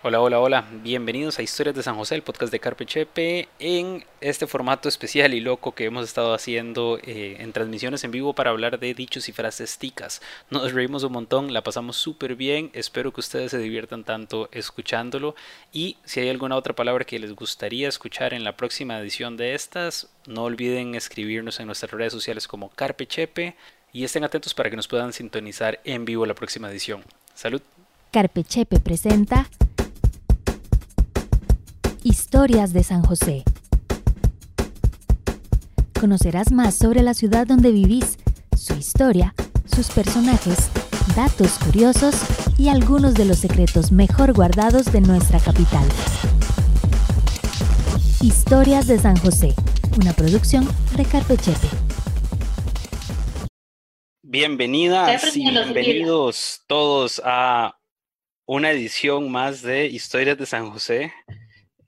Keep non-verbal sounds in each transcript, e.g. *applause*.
Hola, hola, hola. Bienvenidos a Historias de San José, el podcast de Carpe Chepe, en este formato especial y loco que hemos estado haciendo eh, en transmisiones en vivo para hablar de dichos y frases ticas. Nos reímos un montón, la pasamos súper bien. Espero que ustedes se diviertan tanto escuchándolo. Y si hay alguna otra palabra que les gustaría escuchar en la próxima edición de estas, no olviden escribirnos en nuestras redes sociales como Carpe Chepe y estén atentos para que nos puedan sintonizar en vivo la próxima edición. Salud. Carpe Chepe presenta Historias de San José. Conocerás más sobre la ciudad donde vivís, su historia, sus personajes, datos curiosos y algunos de los secretos mejor guardados de nuestra capital. Historias de San José, una producción de Carpechepe. Bienvenidas y bienvenidos todos a una edición más de Historias de San José.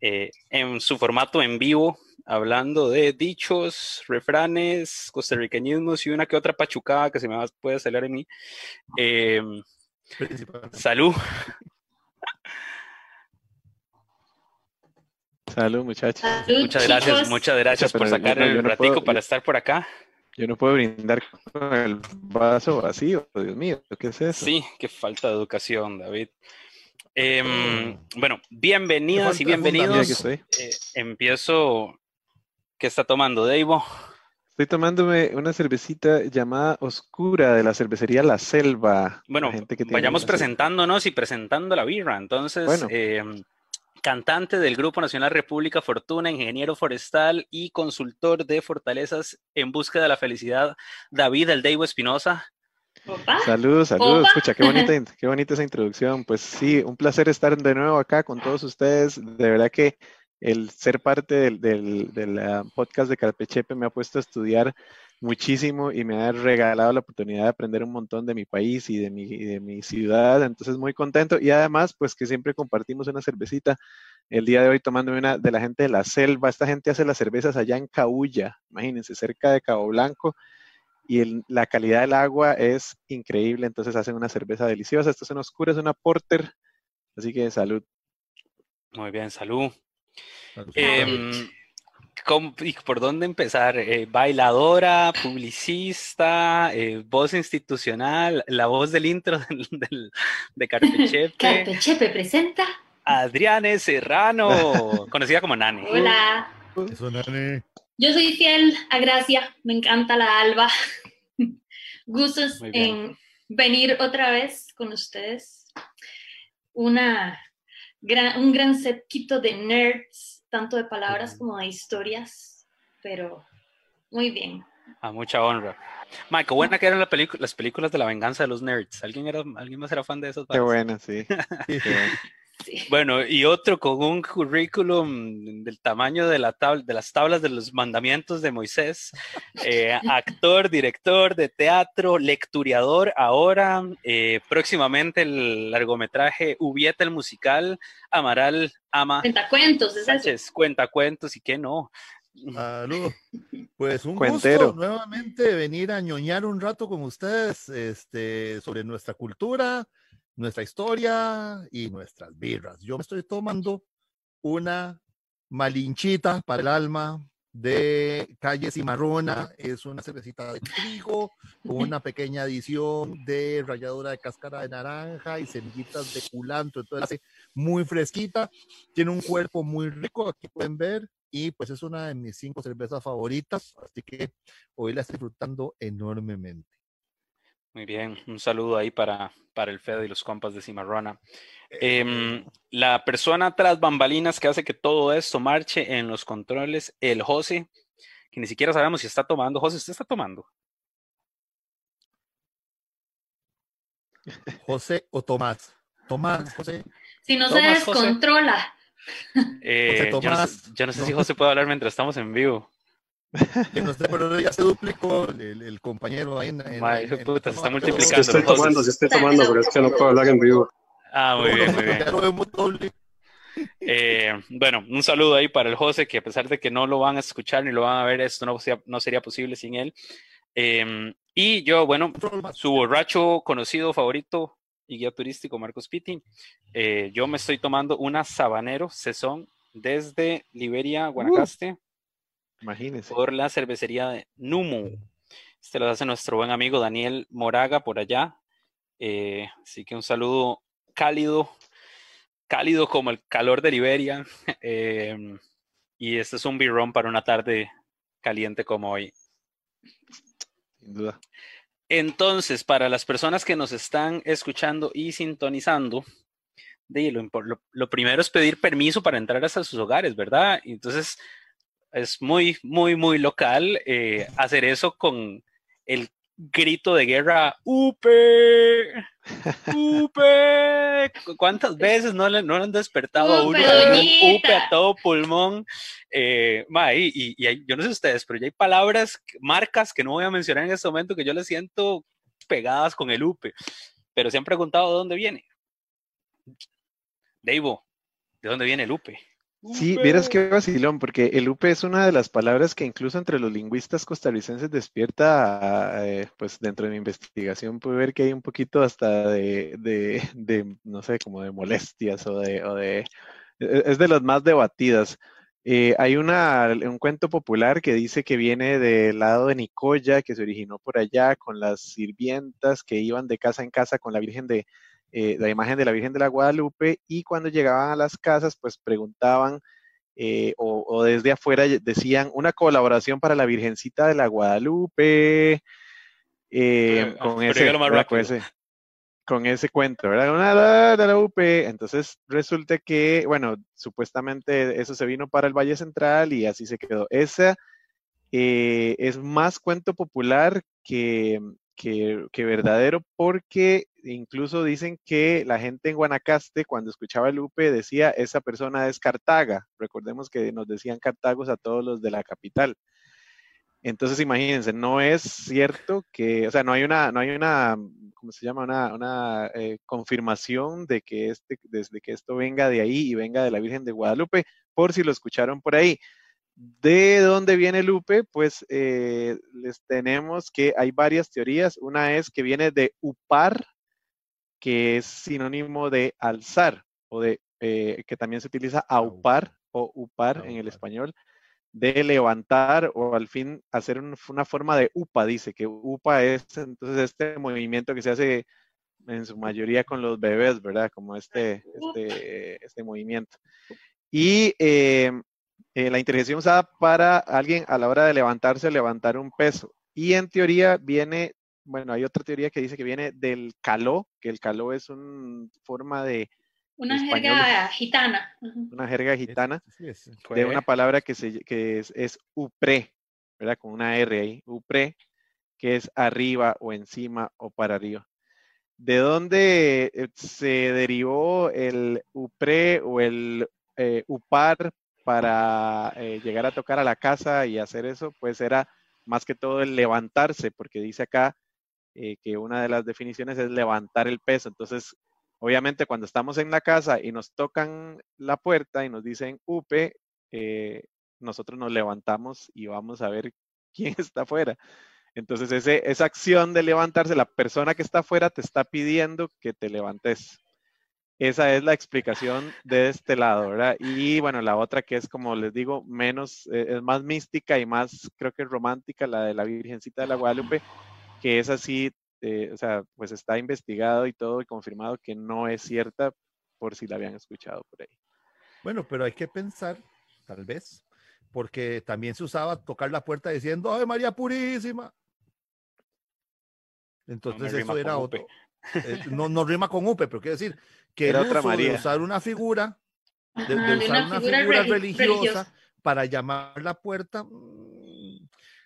Eh, en su formato en vivo, hablando de dichos, refranes, costarriqueñismos y una que otra pachucada que se me puede salir en mí. Em, salud. Salud, muchachos. muchas gracias, muchas gracias por sacar el ratico para estar por acá. Yo no puedo brindar con el vaso vacío, Dios mío, ¿qué es eso? Sí, qué falta de educación, David. Em, bueno, bienvenidas y bienvenidos. Eh, empiezo. ¿Qué está tomando, Deivo? Estoy tomándome una cervecita llamada Oscura de la cervecería La Selva. Bueno, vayamos presentándonos y presentando la birra. Entonces, em, cantante del Grupo Nacional República Fortuna, ingeniero forestal y consultor de fortalezas en busca de la felicidad, David El Deivo Espinosa. Saludos, saludos. Escucha, qué bonita, qué bonita esa introducción. Pues sí, un placer estar de nuevo acá con todos ustedes. De verdad que el ser parte del, del, podcast de Carpechepe me ha puesto a estudiar muchísimo y me ha regalado la oportunidad de aprender un montón de mi país y de mi, de mi ciudad. Entonces, muy contento. Y además, pues que siempre compartimos una cervecita. El día de hoy tomándome una de la gente de la selva. Esta gente hace las cervezas allá en Caulla, imagínense, cerca de Cabo Blanco y la calidad del agua es increíble, entonces hacen una cerveza deliciosa. Esto es una oscura, es una porter, así que salud. Muy bien, salud. Em, ¿Por dónde empezar? Eh, bailadora, publicista, eh, voz institucional, la voz del intro *laughs* del, de Carpechepe. *laughs* Carpechepe presenta. Adriane Serrano, conocida como Nani. Hola. Eso, Nani. Yo soy fiel a Gracia, me encanta la alba. *laughs* Gustos en venir otra vez con ustedes. Una un gran setquito de nerds, tanto de palabras como de historias, pero muy bien. A mucha honra. Michael, buena que eran las películas de la venganza de los nerds. ¿Alguien, era, ¿alguien más era fan de esos? Qué buena, sí. *laughs* Bueno, y otro con un currículum del tamaño de, la de las tablas de los mandamientos de Moisés, eh, *laughs* actor, director de teatro, lecturiador, ahora eh, próximamente el largometraje Ubieta el musical, Amaral Ama. Cuentacuentos, es Sánchez, Cuentacuentos y qué no. Salud. *laughs* Pues un gusto nuevamente venir a ñoñar un rato con ustedes este, sobre nuestra cultura, nuestra historia y nuestras birras. Yo me estoy tomando una malinchita para el alma de Calle Cimarrona. Es una cervecita de trigo con una *laughs* pequeña adición de ralladura de cáscara de naranja y semillitas de culantro. Entonces hace muy fresquita. Tiene un cuerpo muy rico, aquí pueden ver. Y pues es una de mis cinco cervezas favoritas. Así que hoy la estoy disfrutando enormemente. Muy bien, un saludo ahí para, para el Fede y los compas de Cimarrona. Em, la persona tras bambalinas que hace que todo esto marche en los controles, el José, que ni siquiera sabemos si está tomando. José, ¿usted está tomando? *laughs* José o Tomás. Tomás, José. Si no se descontrola. Eh, yo, no sé, si José puede hablar mientras estamos en vivo. Que no sé, pero ya se duplicó el, compañero ahí en. en, puta, se está multiplicando. estoy tomando, sí estoy tomando, pero es que no puedo hablar en vivo. Ah, muy bien, muy bien. Eh, bueno, un saludo ahí para el José, que a pesar de que no lo van a escuchar ni lo van a ver, esto no, no sería posible sin él. Eh, y yo, bueno, su borracho conocido favorito, y guía turístico Marcos Pitti. Eh, yo me estoy tomando una Sabanero Sesón desde Liberia, Guanacaste. Imagínense. Por la cervecería de Numu. Este lo hace nuestro buen amigo Daniel Moraga por allá. Eh, así que un saludo cálido, cálido como el calor de Liberia. *laughs* Em, y este es un birrón para una tarde caliente como hoy. Sin duda. Entonces, para las personas que nos están escuchando y sintonizando, lo, lo, primero es pedir permiso para entrar hasta sus hogares, ¿verdad? Entonces, es muy, muy, muy local eh, *laughs* hacer eso con el grito de guerra, ¡Upe! ¡Upe! *laughs* ¿Cuántas veces no le, no han despertado a uno ¡Upe! a todo pulmón? Eh, y, y, yo no sé ustedes, pero ya hay palabras, marcas que no voy a mencionar en este momento que yo le siento pegadas con el UPE. Pero se han preguntado de dónde viene. Deivo, ¿de dónde viene el UPE? Sí, vieras qué vacilón, porque el UPE es una de las palabras que incluso entre los lingüistas costarricenses despierta, eh, pues dentro de mi investigación pude ver que hay un poquito hasta de, de, no sé, como de molestias o de, o de, e, es de las más debatidas. Eh, hay una, un cuento popular que dice que viene del lado de Nicoya, que se originó por allá con las sirvientas que iban de casa en casa con la Virgen de, eh, la imagen de la Virgen de la Guadalupe y cuando llegaban a las casas pues preguntaban eh, o, desde afuera decían una colaboración para la Virgencita de la Guadalupe eh, con, ese, con, ese, cuento, ¿verdad? Una de la UP. Entonces resulta que, bueno, supuestamente eso se vino para el Valle Central y así se quedó. Esa es más cuento popular que, que, verdadero porque incluso dicen que la gente en Guanacaste cuando escuchaba el UPE decía esa persona es Cartaga. Recordemos que nos decían Cartagos a todos los de la capital. Entonces imagínense, no es cierto que, o sea, no hay una, no hay una, ¿cómo se llama? Una, una eh, confirmación de que este, desde que esto venga de ahí y venga de la Virgen de Guadalupe, por si lo escucharon por ahí. ¿De dónde viene Lupe? Pues eh, les tenemos que hay varias teorías. Una es que viene de upar, que es sinónimo de alzar, o de eh, que también se utiliza aupar o upar en el español, de levantar o al fin hacer una forma de upa, dice que upa es entonces este movimiento que se hace en su mayoría con los bebés, ¿verdad? Como este, este, este movimiento. Y eh, eh, la inteligencia usada para alguien a la hora de levantarse o levantar un peso. Y en teoría viene, bueno, hay otra teoría que dice que viene del caló, que el caló es una forma de... Una jerga gitana. Una jerga gitana de una palabra que, se, que es, es upre, ¿verdad? Con una R ahí, upre, que es arriba o encima o para arriba. ¿De dónde eh, se derivó el upre o el eh, upar para eh, llegar a tocar a la casa y hacer eso, pues era más que todo el levantarse, porque dice acá eh, que una de las definiciones es levantar el peso. Entonces, obviamente cuando estamos en la casa y nos tocan la puerta y nos dicen UPE, eh, nosotros nos levantamos y vamos a ver *laughs* quién está afuera. Entonces, ese, esa acción de levantarse, la persona que está afuera te está pidiendo que te levantes. Esa es la explicación de este lado, ¿verdad? Y bueno, la otra que es, como les digo, menos, eh, es más mística y más, creo que romántica, la de la Virgencita de la Guadalupe, que es así, eh, o sea, pues está investigado y todo y confirmado que no es cierta por si la habían escuchado por ahí. Bueno, pero hay que pensar, tal vez, porque también se usaba tocar la puerta diciendo, ¡ay, María Purísima! Entonces eso era otro. Eh, no, no rima con UPE, pero quiere decir que Era otra María. de usar una figura, de, usar una, figura, religiosa, para llamar la puerta, mm,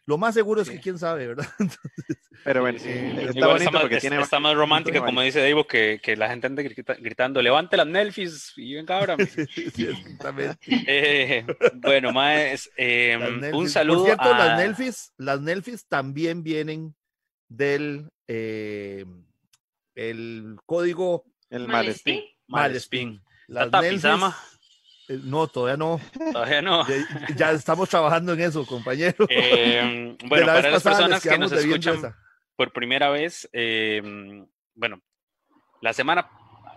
lo más seguro es que quién sabe, ¿verdad? *laughs* Pero bueno, está bonito porque tiene... Está más romántica, como dice Dave, que, que, la gente anda gritando, levante las Nelfis y venga ahora. *laughs* sí, exactamente. *laughs* Eh, bueno, más, em, un saludo Por cierto, las, Nelfis, las Nelfis también vienen del eh, el código el Malespín. Malespín. Las Nelfis, eh, no, todavía no. Todavía no. Ya, estamos trabajando en eso, compañero. Eh, bueno, para las personas que nos escuchan por primera vez, eh, bueno, la semana,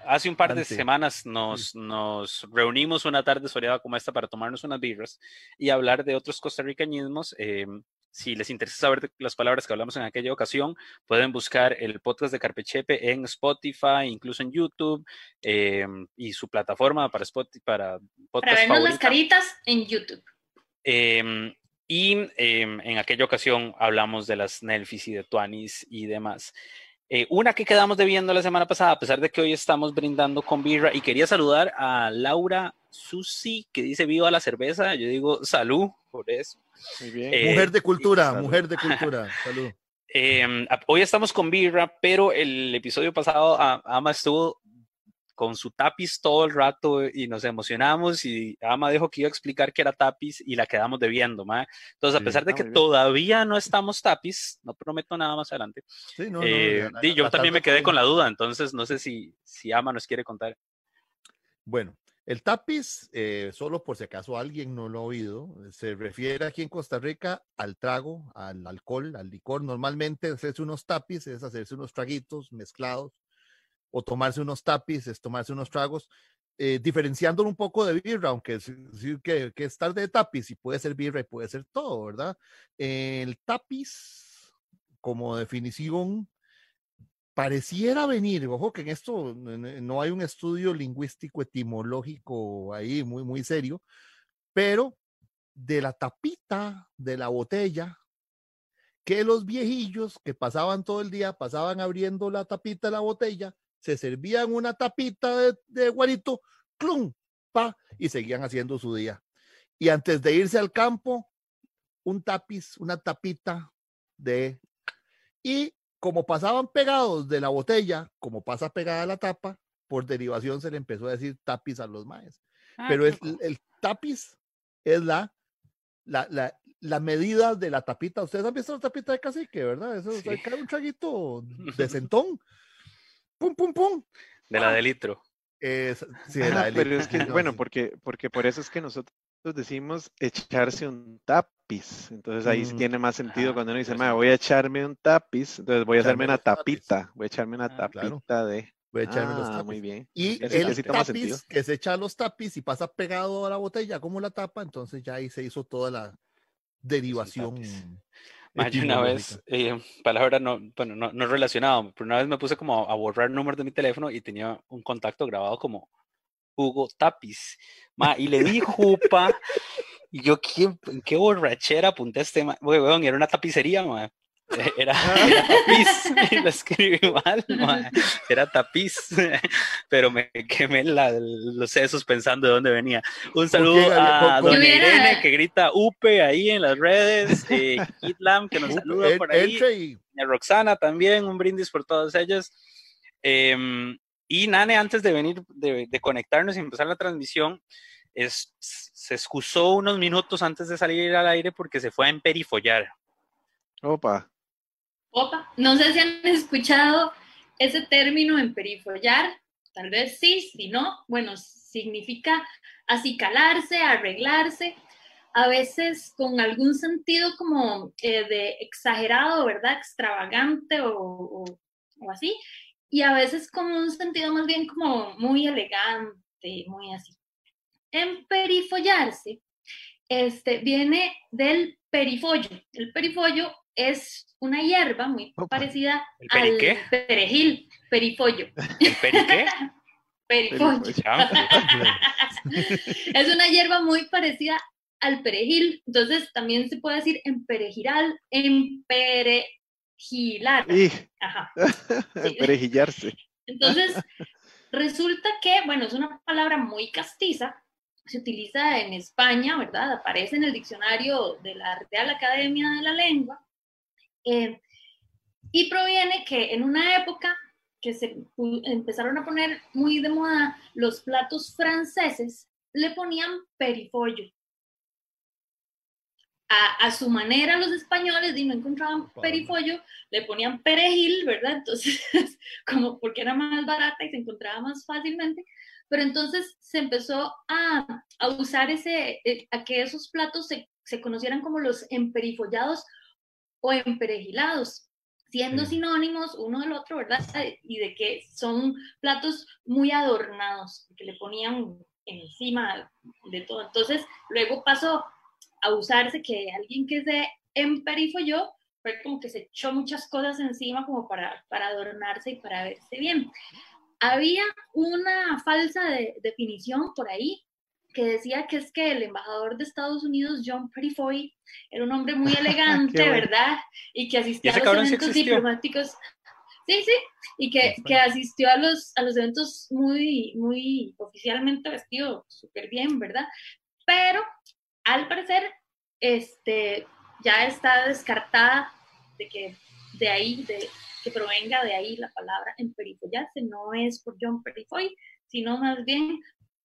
hace un par de semanas nos, nos reunimos una tarde soleada como esta para tomarnos unas birras y hablar de otros costarricanismos. Em, si les interesa saber las palabras que hablamos en aquella ocasión, pueden buscar el podcast de Carpechepe en Spotify, incluso en YouTube em, y su plataforma para Spotify, para podcast. Para vernos las caritas en YouTube. Em, y em, en aquella ocasión hablamos de las Nelfis y de Tuanis y demás. Eh, una que quedamos debiendo la semana pasada, a pesar de que hoy estamos brindando con birra, y quería saludar a Laura Susi, que dice viva la cerveza. Yo digo salud por eso. Eh, mujer de cultura, mujer de *laughs* cultura. Salud. Em, hoy estamos con Birra, pero el episodio pasado Ama estuvo con su tapiz todo el rato y nos emocionamos y Ama dijo que iba a explicar qué era tapiz y la quedamos debiendo, ¿ma? Entonces, a pesar de ah, que todavía no estamos tapiz, no prometo nada más adelante. Sí, no, eh, yo también me quedé con la duda, entonces no sé si, si Ama nos quiere contar. Bueno, el tapiz, eh, solo por si acaso alguien no lo ha oído, se refiere aquí en Costa Rica al trago, al alcohol, al licor. Normalmente hacerse unos tapiz es hacerse unos traguitos mezclados o tomarse unos tapiz es tomarse unos tragos, eh, diferenciándolo un poco de birra, aunque decir que, que es tarde de tapiz y puede ser birra y puede ser todo, ¿verdad? El tapiz, como definición, pareciera venir, ojo que en esto no hay un estudio lingüístico etimológico ahí muy, muy serio, pero de la tapita de la botella, que los viejillos que pasaban todo el día, pasaban abriendo la tapita de la botella, se servían una tapita de, de guarito, ¡clum! Pa, y seguían haciendo su día. Y antes de irse al campo, un tapiz, una tapita de... Y como pasaban pegados de la botella, como pasa pegada la tapa, por derivación se le empezó a decir tapiz a los maes. Ah, Pero el, el, tapiz es la, la, la, la, medida de la tapita. Ustedes han visto la tapita de cacique, ¿verdad? Eso sí. cae un chaguito *laughs* de centón. Pum, pum, pum. De la de litro. Es, sí, de la de Pero es que, bueno, porque, porque por eso es que nosotros decimos echarse un tapiz. Entonces ahí mm, tiene más sentido cuando uno dice, voy a echarme un tapiz, entonces voy a hacerme una tapita, voy a echarme una ah, tapita de... Voy a echarme los ah, Muy bien. Y el tapiz que se echa los tapiz y pasa pegado a la botella como la tapa, entonces ya ahí se hizo toda la derivación. *laughs* una vez, eh, palabra no, bueno, no, no relacionado, pero una vez me puse como a borrar números de mi teléfono y tenía un contacto grabado como Hugo Tapiz. Ma, y le di jupa. y yo, ¿qué, qué borrachera apunté este? Ma? era una tapicería, ma. *laughs* Era, tapiz, *laughs* y lo escribí mal, *laughs* ma. era tapiz, pero me quemé la, los sesos pensando de dónde venía. Un saludo a Don Irene que grita UPE ahí en las redes, eh, Kitlam que nos saluda por ahí, y a Roxana también, un brindis por todas ellas. Eh, y Nane, antes de venir, de, conectarnos y empezar la transmisión, es, se excusó unos minutos antes de salir al aire porque se fue a emperifollar. Opa. No sé si han *laughs* escuchado ese término emperifollar. Tal vez sí, si no, bueno, significa acicalarse, arreglarse, a veces con algún sentido como eh, de exagerado, ¿verdad? Extravagante o, o así y a veces con un sentido más bien como muy elegante, muy así. Emperifollarse este, viene del perifollo. El perifollo es una hierba muy parecida al perejil, perifollo. ¿El periqué? *laughs* perifollo. *laughs* es una hierba muy parecida al perejil, entonces también se puede decir emperejiral, empere, Gilar. Ajá. *laughs* Perejillarse. Entonces, resulta que, bueno, es una palabra muy castiza, se utiliza en España, ¿verdad? Aparece en el diccionario de la Real Academia de la Lengua, eh, y proviene que en una época que se empezaron a poner muy de moda los platos franceses, le ponían perifollo. A, su manera los españoles y no encontraban peripollo, le ponían perejil, ¿verdad? Entonces, *laughs* como porque era más barata y se encontraba más fácilmente, pero entonces se empezó a, a usar ese, eh, a que esos platos se, se, conocieran como los emperifollados o emperejilados. siendo sinónimos uno del otro, ¿verdad? *laughs* Y de que son platos muy adornados, que le ponían encima de todo. Entonces, luego pasó a usarse que alguien que se emperifolló fue como que se echó muchas cosas encima como para, para adornarse y para verse bien. Había una falsa definición por ahí que decía que es que el embajador de Estados Unidos, John Perifoy, era un hombre muy *laughs* elegante, ¿verdad? Y que asistía a los eventos diplomáticos. Sí, sí, y que, que, asistió a los, a los eventos muy, muy oficialmente vestido súper bien, ¿verdad? Pero al parecer, este, ya está descartada de que de ahí, de, que provenga de ahí la palabra emperifollarse, no es por John Perifoy, sino más bien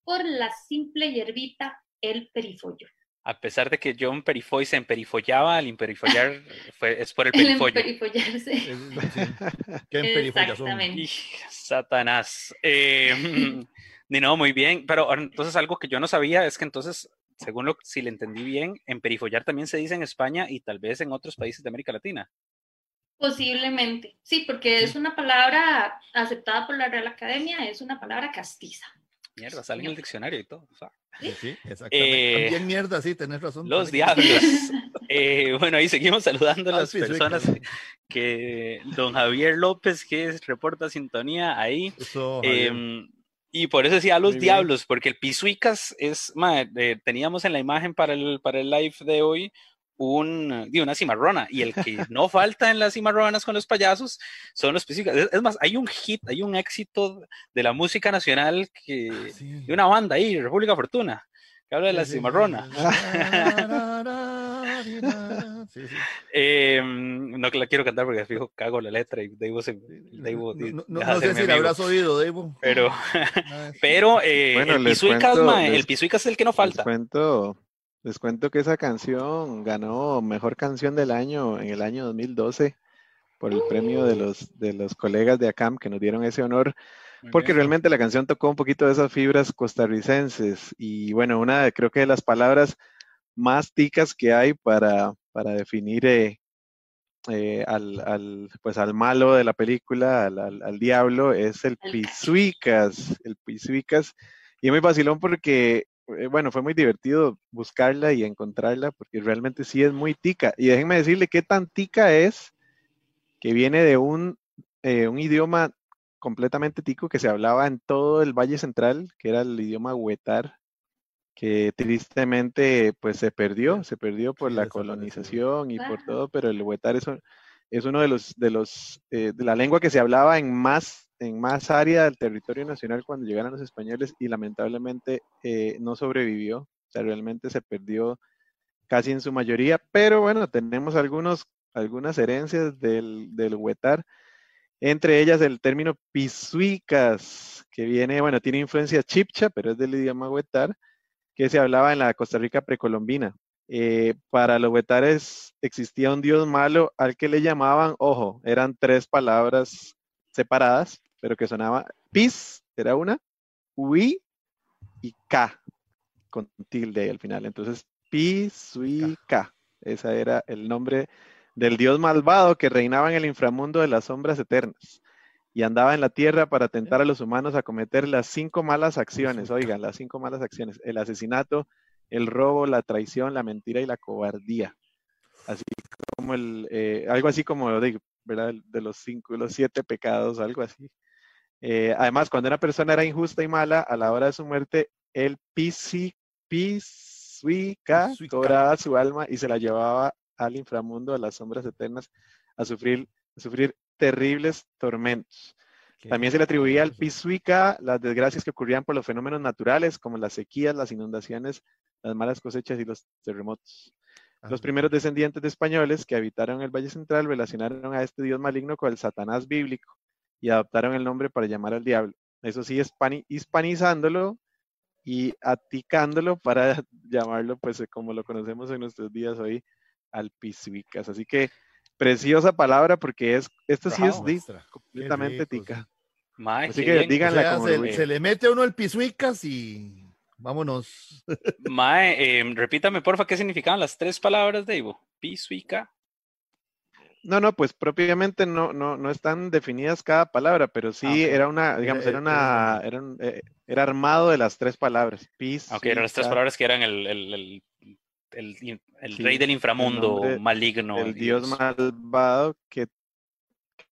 por la simple hierbita el perifollo. A pesar de que John Perifoy se emperifollaba, al emperifollar *laughs* fue, es por el perifollo. El emperifollarse. ¿Qué Exactamente. Satanás. Eh, *laughs* no, muy bien. Pero entonces algo que yo no sabía es que entonces, según lo si le entendí bien, emperifollar también se dice en España y tal vez en otros países de América Latina. Posiblemente, sí, porque es una palabra aceptada por la Real Academia, es una palabra castiza. Mierda, sale en el diccionario y todo. ¿Sí? exactamente. Eh, También mierda, sí, tenés razón. Los diablos. *laughs* Eh, bueno, ahí seguimos saludando a las personas que, don Javier López, que reporta sintonía ahí. Em, y por eso decía los diablos, porque el Pisuicas es, eh, teníamos en la imagen para el, para el live de hoy un, una cimarrona y el que no falta en las cimarronas con los payasos son los específicos. Es, más, hay un hit, hay un éxito de la música nacional que, ah, de una banda ahí, República Fortuna, que habla de la cimarrona. *laughs* Em, no que la quiero cantar porque fijo cago la letra y Dave se, no, no, sé si la habrás oído Dave pero *laughs* ah, pero eh, el, pisuicas, el pisuicas es el que no falta. cuento les cuento que esa canción ganó Mejor Canción del Año en el año 2012 por el premio de los, de los colegas de ACAM que nos dieron ese honor, porque realmente la canción tocó un poquito de esas fibras costarricenses y bueno, una de, creo que de las palabras más ticas que hay para, para definir eh, eh, al, al, pues al malo de la película, al, al, diablo, es el pisuicas, el pisuicas. Y es muy vacilón porque eh, bueno, fue muy divertido buscarla y encontrarla porque realmente sí es muy tica. Y déjenme decirle qué tan tica es que viene de un, eh, un idioma completamente tico que se hablaba en todo el Valle Central, que era el idioma huetar, que tristemente pues se perdió, se perdió por la colonización y por todo, pero el huetar es, es uno de los, de los, eh, de la lengua que se hablaba en más en más área del territorio nacional cuando llegaron los españoles y lamentablemente eh, no sobrevivió, o sea, realmente se perdió casi en su mayoría, pero bueno, tenemos algunos, algunas herencias del, del huetar, entre ellas el término pisuicas, que viene, bueno, tiene influencia chipcha, pero es del idioma huetar, que se hablaba en la Costa Rica precolombina. Eh, para los huetares existía un dios malo al que le llamaban, ojo, eran tres palabras separadas, pero que sonaba pis, era una, ui y k, con tilde al final. Entonces, pis, ui, k. Ese era el nombre del dios malvado que reinaba en el inframundo de las sombras eternas y andaba en la tierra para tentar a los humanos a cometer las cinco malas acciones. Oigan, las cinco malas acciones: el asesinato, el robo, la traición, la mentira y la cobardía. Así como el, eh, algo así como de, ¿verdad? de los cinco, los siete pecados, algo así. Eh, además, cuando una persona era injusta y mala, a la hora de su muerte, el pisi, pisuica cobraba su alma y se la llevaba al inframundo, a las sombras eternas, a sufrir, a sufrir terribles tormentos. También se le atribuía al pisuica las desgracias que ocurrían por los fenómenos naturales, como las sequías, las inundaciones, las malas cosechas y los terremotos. Los primeros descendientes de españoles que habitaron el Valle Central relacionaron a este dios maligno con el Satanás bíblico y adoptaron el nombre para llamar al diablo. Eso sí, hispanizándolo y aticándolo para *laughs* llamarlo, pues eh, como lo conocemos en nuestros días hoy, al pisuicas. Así que preciosa palabra porque es, esto sí es completamente tica. Así que díganla se, le mete uno el pisuicas y vámonos. *laughs* Mae, em, repítame porfa qué significaban las tres palabras de Ivo. Pisuica. No, no, pues propiamente no, no, no están definidas cada palabra, pero sí ah, era una, digamos, era una, era, eh, era, armado de las tres palabras. Peace. Ok, eran las tres palabras que eran el, el, el, el rey del inframundo maligno. El dios, malvado que,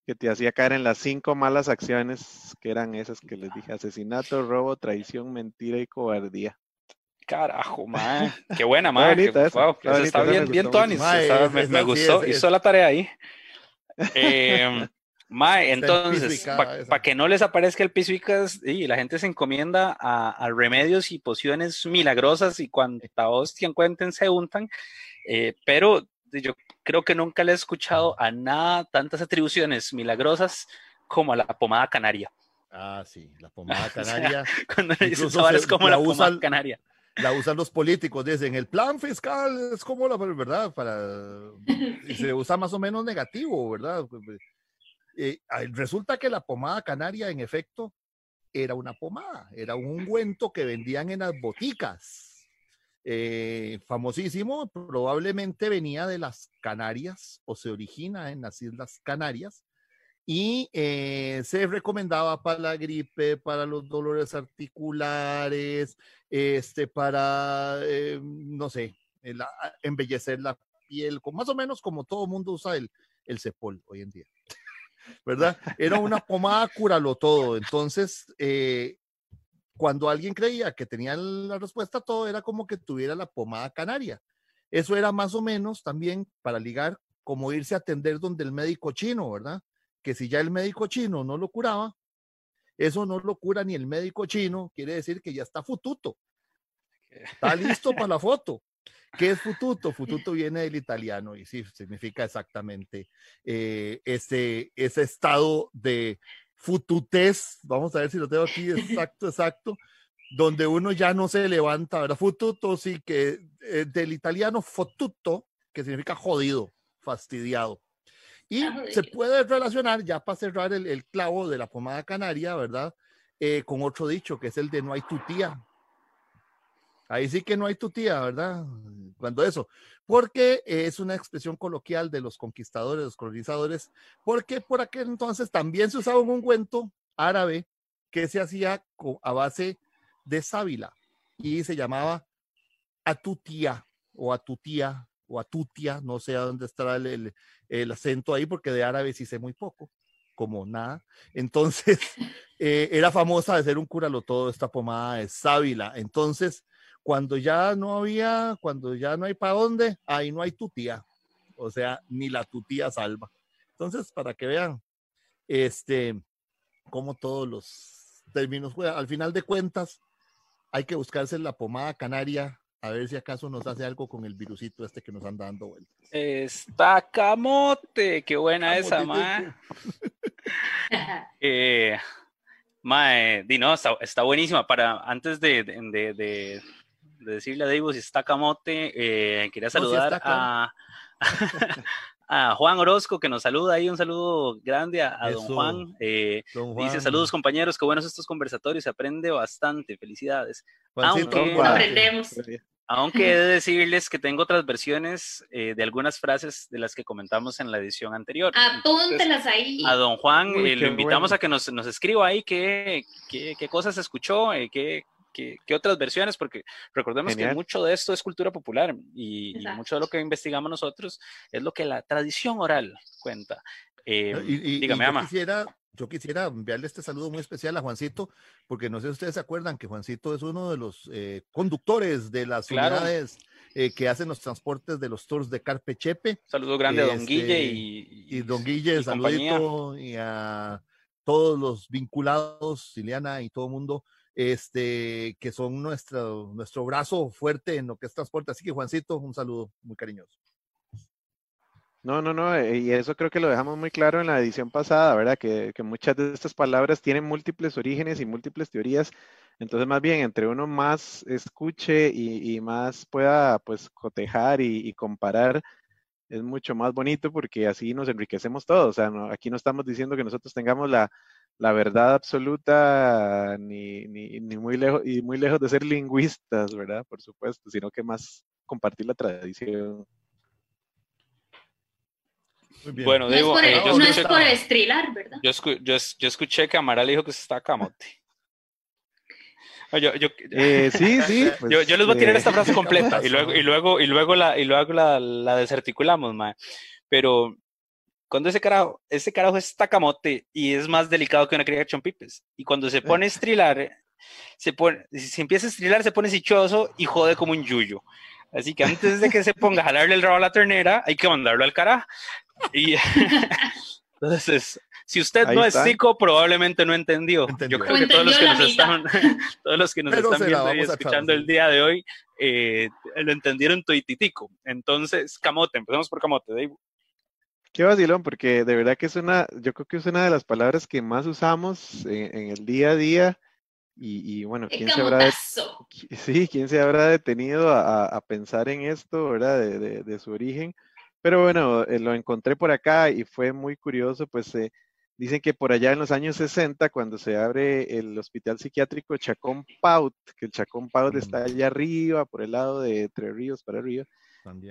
que te hacía caer en las cinco malas acciones que eran esas que les dije, asesinato, robo, traición, mentira y cobardía. Carajo, man. *laughs* Qué buena, man. wow, está bien, bien, Tony. Me, gustó, hizo la tarea ahí. *laughs* Eh, mae, entonces, para que no les aparezca el pisuicas, y la gente se encomienda a, remedios y pociones milagrosas y cuando hostia encuentren se untan. Eh, pero yo creo que nunca le he escuchado a nada tantas atribuciones milagrosas como a la pomada canaria. Ah, sí, la *laughs* pomada canaria. cuando dices como la, pomada canaria la usan los políticos, dicen el plan fiscal es como la verdad, para *laughs* y se usa más o menos negativo, ¿verdad? Eh, resulta que la pomada canaria, en efecto, era una pomada, era un ungüento que vendían en las boticas. Eh, famosísimo, probablemente venía de las Canarias o se origina en las Islas Canarias y eh, se recomendaba para la gripe, para los dolores articulares, este, para, eh, no sé, embellecer la piel, más o menos como todo mundo usa el, el cepol hoy en día. *laughs* ¿Verdad? Era una pomada curalo todo. Entonces, eh, cuando alguien creía que tenía la respuesta a todo, era como que tuviera la pomada canaria. Eso era más o menos también para ligar como irse a atender donde el médico chino, ¿verdad? que si ya el médico chino no lo curaba, eso no lo cura ni el médico chino, quiere decir que ya está fututo. Está listo para la foto. ¿Qué es fututo? *laughs* Fututo viene del italiano y sí, significa exactamente eh, ese, ese estado de fututez, vamos a ver si lo tengo aquí exacto, exacto, donde uno ya no se levanta, ¿verdad? Fututo, sí, que eh, del italiano fotuto, que significa jodido, fastidiado. Y se puede relacionar, ya para cerrar el, clavo de la pomada canaria, ¿verdad? Eh, con otro dicho, que es el de no hay tu tía. Ahí sí que no hay tu tía, ¿verdad? Cuando eso, porque es una expresión coloquial de los conquistadores, los colonizadores, porque por aquel entonces también se usaba un ungüento árabe que se hacía a base de sábila y se llamaba atutía o atutía o atutia, no sé a dónde estará el, el, acento ahí, porque de árabe sí sé muy poco, como nada. Entonces, *laughs* eh, era famosa de ser un curalo todo esta pomada de sábila. Entonces, cuando ya no había, cuando ya no hay para dónde, ahí no hay tu tía. O sea, ni la tu tía salva. Entonces, para que vean, este, como todos los términos, al final de cuentas, hay que buscarse la pomada canaria a ver si acaso nos hace algo con el virusito este que nos anda dando vueltas. Está camote, qué buena esa, ma. eh, mae, di no, está, buenísima. Para, antes de, de, de, decirle a Diego si está camote, eh, quería saludar a, *laughs* *laughs* a Juan Orozco, que nos saluda ahí, un saludo grande a, don, Juan. Eh, dice, saludos compañeros, qué buenos estos conversatorios, se aprende bastante, felicidades. Aunque, aprendemos. Aunque he de *laughs* decirles que tengo otras versiones eh, de algunas frases de las que comentamos en la edición anterior. Apúntelas ahí. A don Juan eh, lo invitamos a que nos, nos escriba ahí qué, qué, qué cosas escuchó, eh, qué, qué, qué, otras versiones, porque recordemos que mucho de esto es cultura popular y, mucho de lo que investigamos nosotros es lo que la tradición oral cuenta. y, dígame, ama. Quisiera yo quisiera enviarle este saludo muy especial a Juancito, porque no sé si ustedes se acuerdan que Juancito es uno de los eh, conductores de las unidades eh, que hacen los transportes de los tours de Carpe Chepe. Saludo grande a Don Guille este, y, y, Don Guille, saludito y a todos los vinculados, Siliana y todo el mundo, este, que son nuestro, nuestro brazo fuerte en lo que es transporte. Así que Juancito, un saludo muy cariñoso. No, no, no, eh, y eso creo que lo dejamos muy claro en la edición pasada, ¿verdad? Que, muchas de estas palabras tienen múltiples orígenes y múltiples teorías, entonces más bien entre uno más escuche y, más pueda pues cotejar y, comparar, es mucho más bonito porque así nos enriquecemos todos, o sea, aquí no estamos diciendo que nosotros tengamos la, verdad absoluta ni, ni, ni muy lejos y muy lejos de ser lingüistas, ¿verdad? Por supuesto, sino que más compartir la tradición. Bueno, no digo, es por, no es por estrilar, ¿verdad? Yo, yo, yo, escuché que Amaral dijo que se está camote. Yo, yo, eh, sí, sí. *laughs* Pues, yo, yo, les voy a tirar esta frase *laughs* completa y luego, y luego, y luego la, y luego la, la desarticulamos, ma. Pero cuando ese carajo, ese carajo es tacamote y es más delicado que una cría de chompipes. Y cuando se pone a *laughs* estrilar, se pone, si empieza a estrilar, se pone sichoso y jode como un yuyo. Así que antes de que se ponga a jalarle el rabo a la ternera, hay que mandarlo al carajo. Y entonces, si usted no es tico, probablemente no entendió. Yo creo que todos los que nos están, *laughs* todos los que nos están viendo y escuchando el día de hoy eh, lo entendieron toititico. Entonces, camote, empezamos por camote, Dave. Qué vacilón, porque de verdad que es una, yo creo que es una de las palabras que más usamos en el día a día y, bueno, ¿quién se, habrá sí, ¿quién se habrá detenido a, pensar en esto, ¿verdad? De, su origen. Pero bueno, eh, lo encontré por acá y fue muy curioso, pues eh, dicen que por allá en los años 60, cuando se abre el hospital psiquiátrico Chacón Paut, que el Chacón Paut está allá arriba, por el lado de Tres Ríos, para arriba,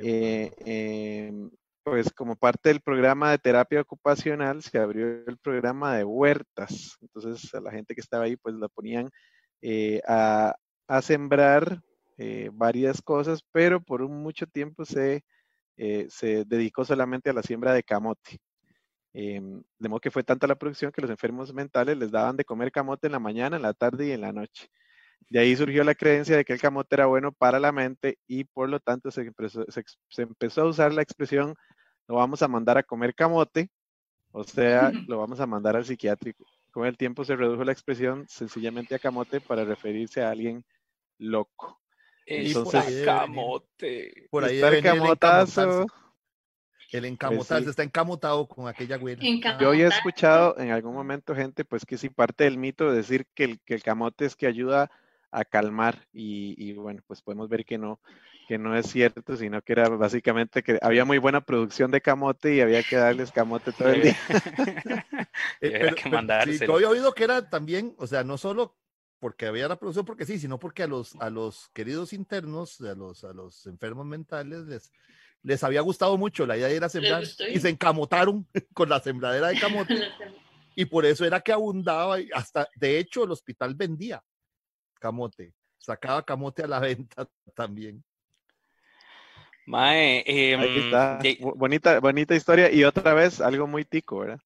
eh, em, pues como parte del programa de terapia ocupacional se abrió el programa de huertas. Entonces a la gente que estaba ahí pues la ponían eh, a, sembrar eh, varias cosas, pero por un mucho tiempo se, eh, se dedicó solamente a la siembra de camote. Em, de modo que fue tanta la producción que los enfermos mentales les daban de comer camote en la mañana, en la tarde y en la noche. De ahí surgió la creencia de que el camote era bueno para la mente y por lo tanto se empezó, a usar la expresión lo vamos a mandar a comer camote, o sea, *laughs* lo vamos a mandar al psiquiátrico. Con el tiempo se redujo la expresión sencillamente a camote para referirse a alguien loco. Entonces, por camote. Por ahí está el camotazo. El encamotarse, pues está encamotado con aquella güera. Yo había escuchado en algún momento gente, pues que sí parte del mito de decir que el, que el camote es que ayuda a calmar y, bueno, pues podemos ver que no, que no es cierto, sino que era básicamente que había muy buena producción de camote y había que darles camote todo el día. *laughs* eh, que sí, yo había oído que era también, o sea, no solo porque había la producción, porque sí, sino porque a los, a los queridos internos, a los, a los enfermos mentales, les, les había gustado mucho la idea de ir a sembrar y se encamotaron *laughs* con la sembradera de camote. *laughs* y por eso era que abundaba, y hasta, de hecho, el hospital vendía camote, sacaba camote a la *laughs* venta también. Mae, em, está. Bonita, bonita historia y otra vez algo muy tico, ¿verdad?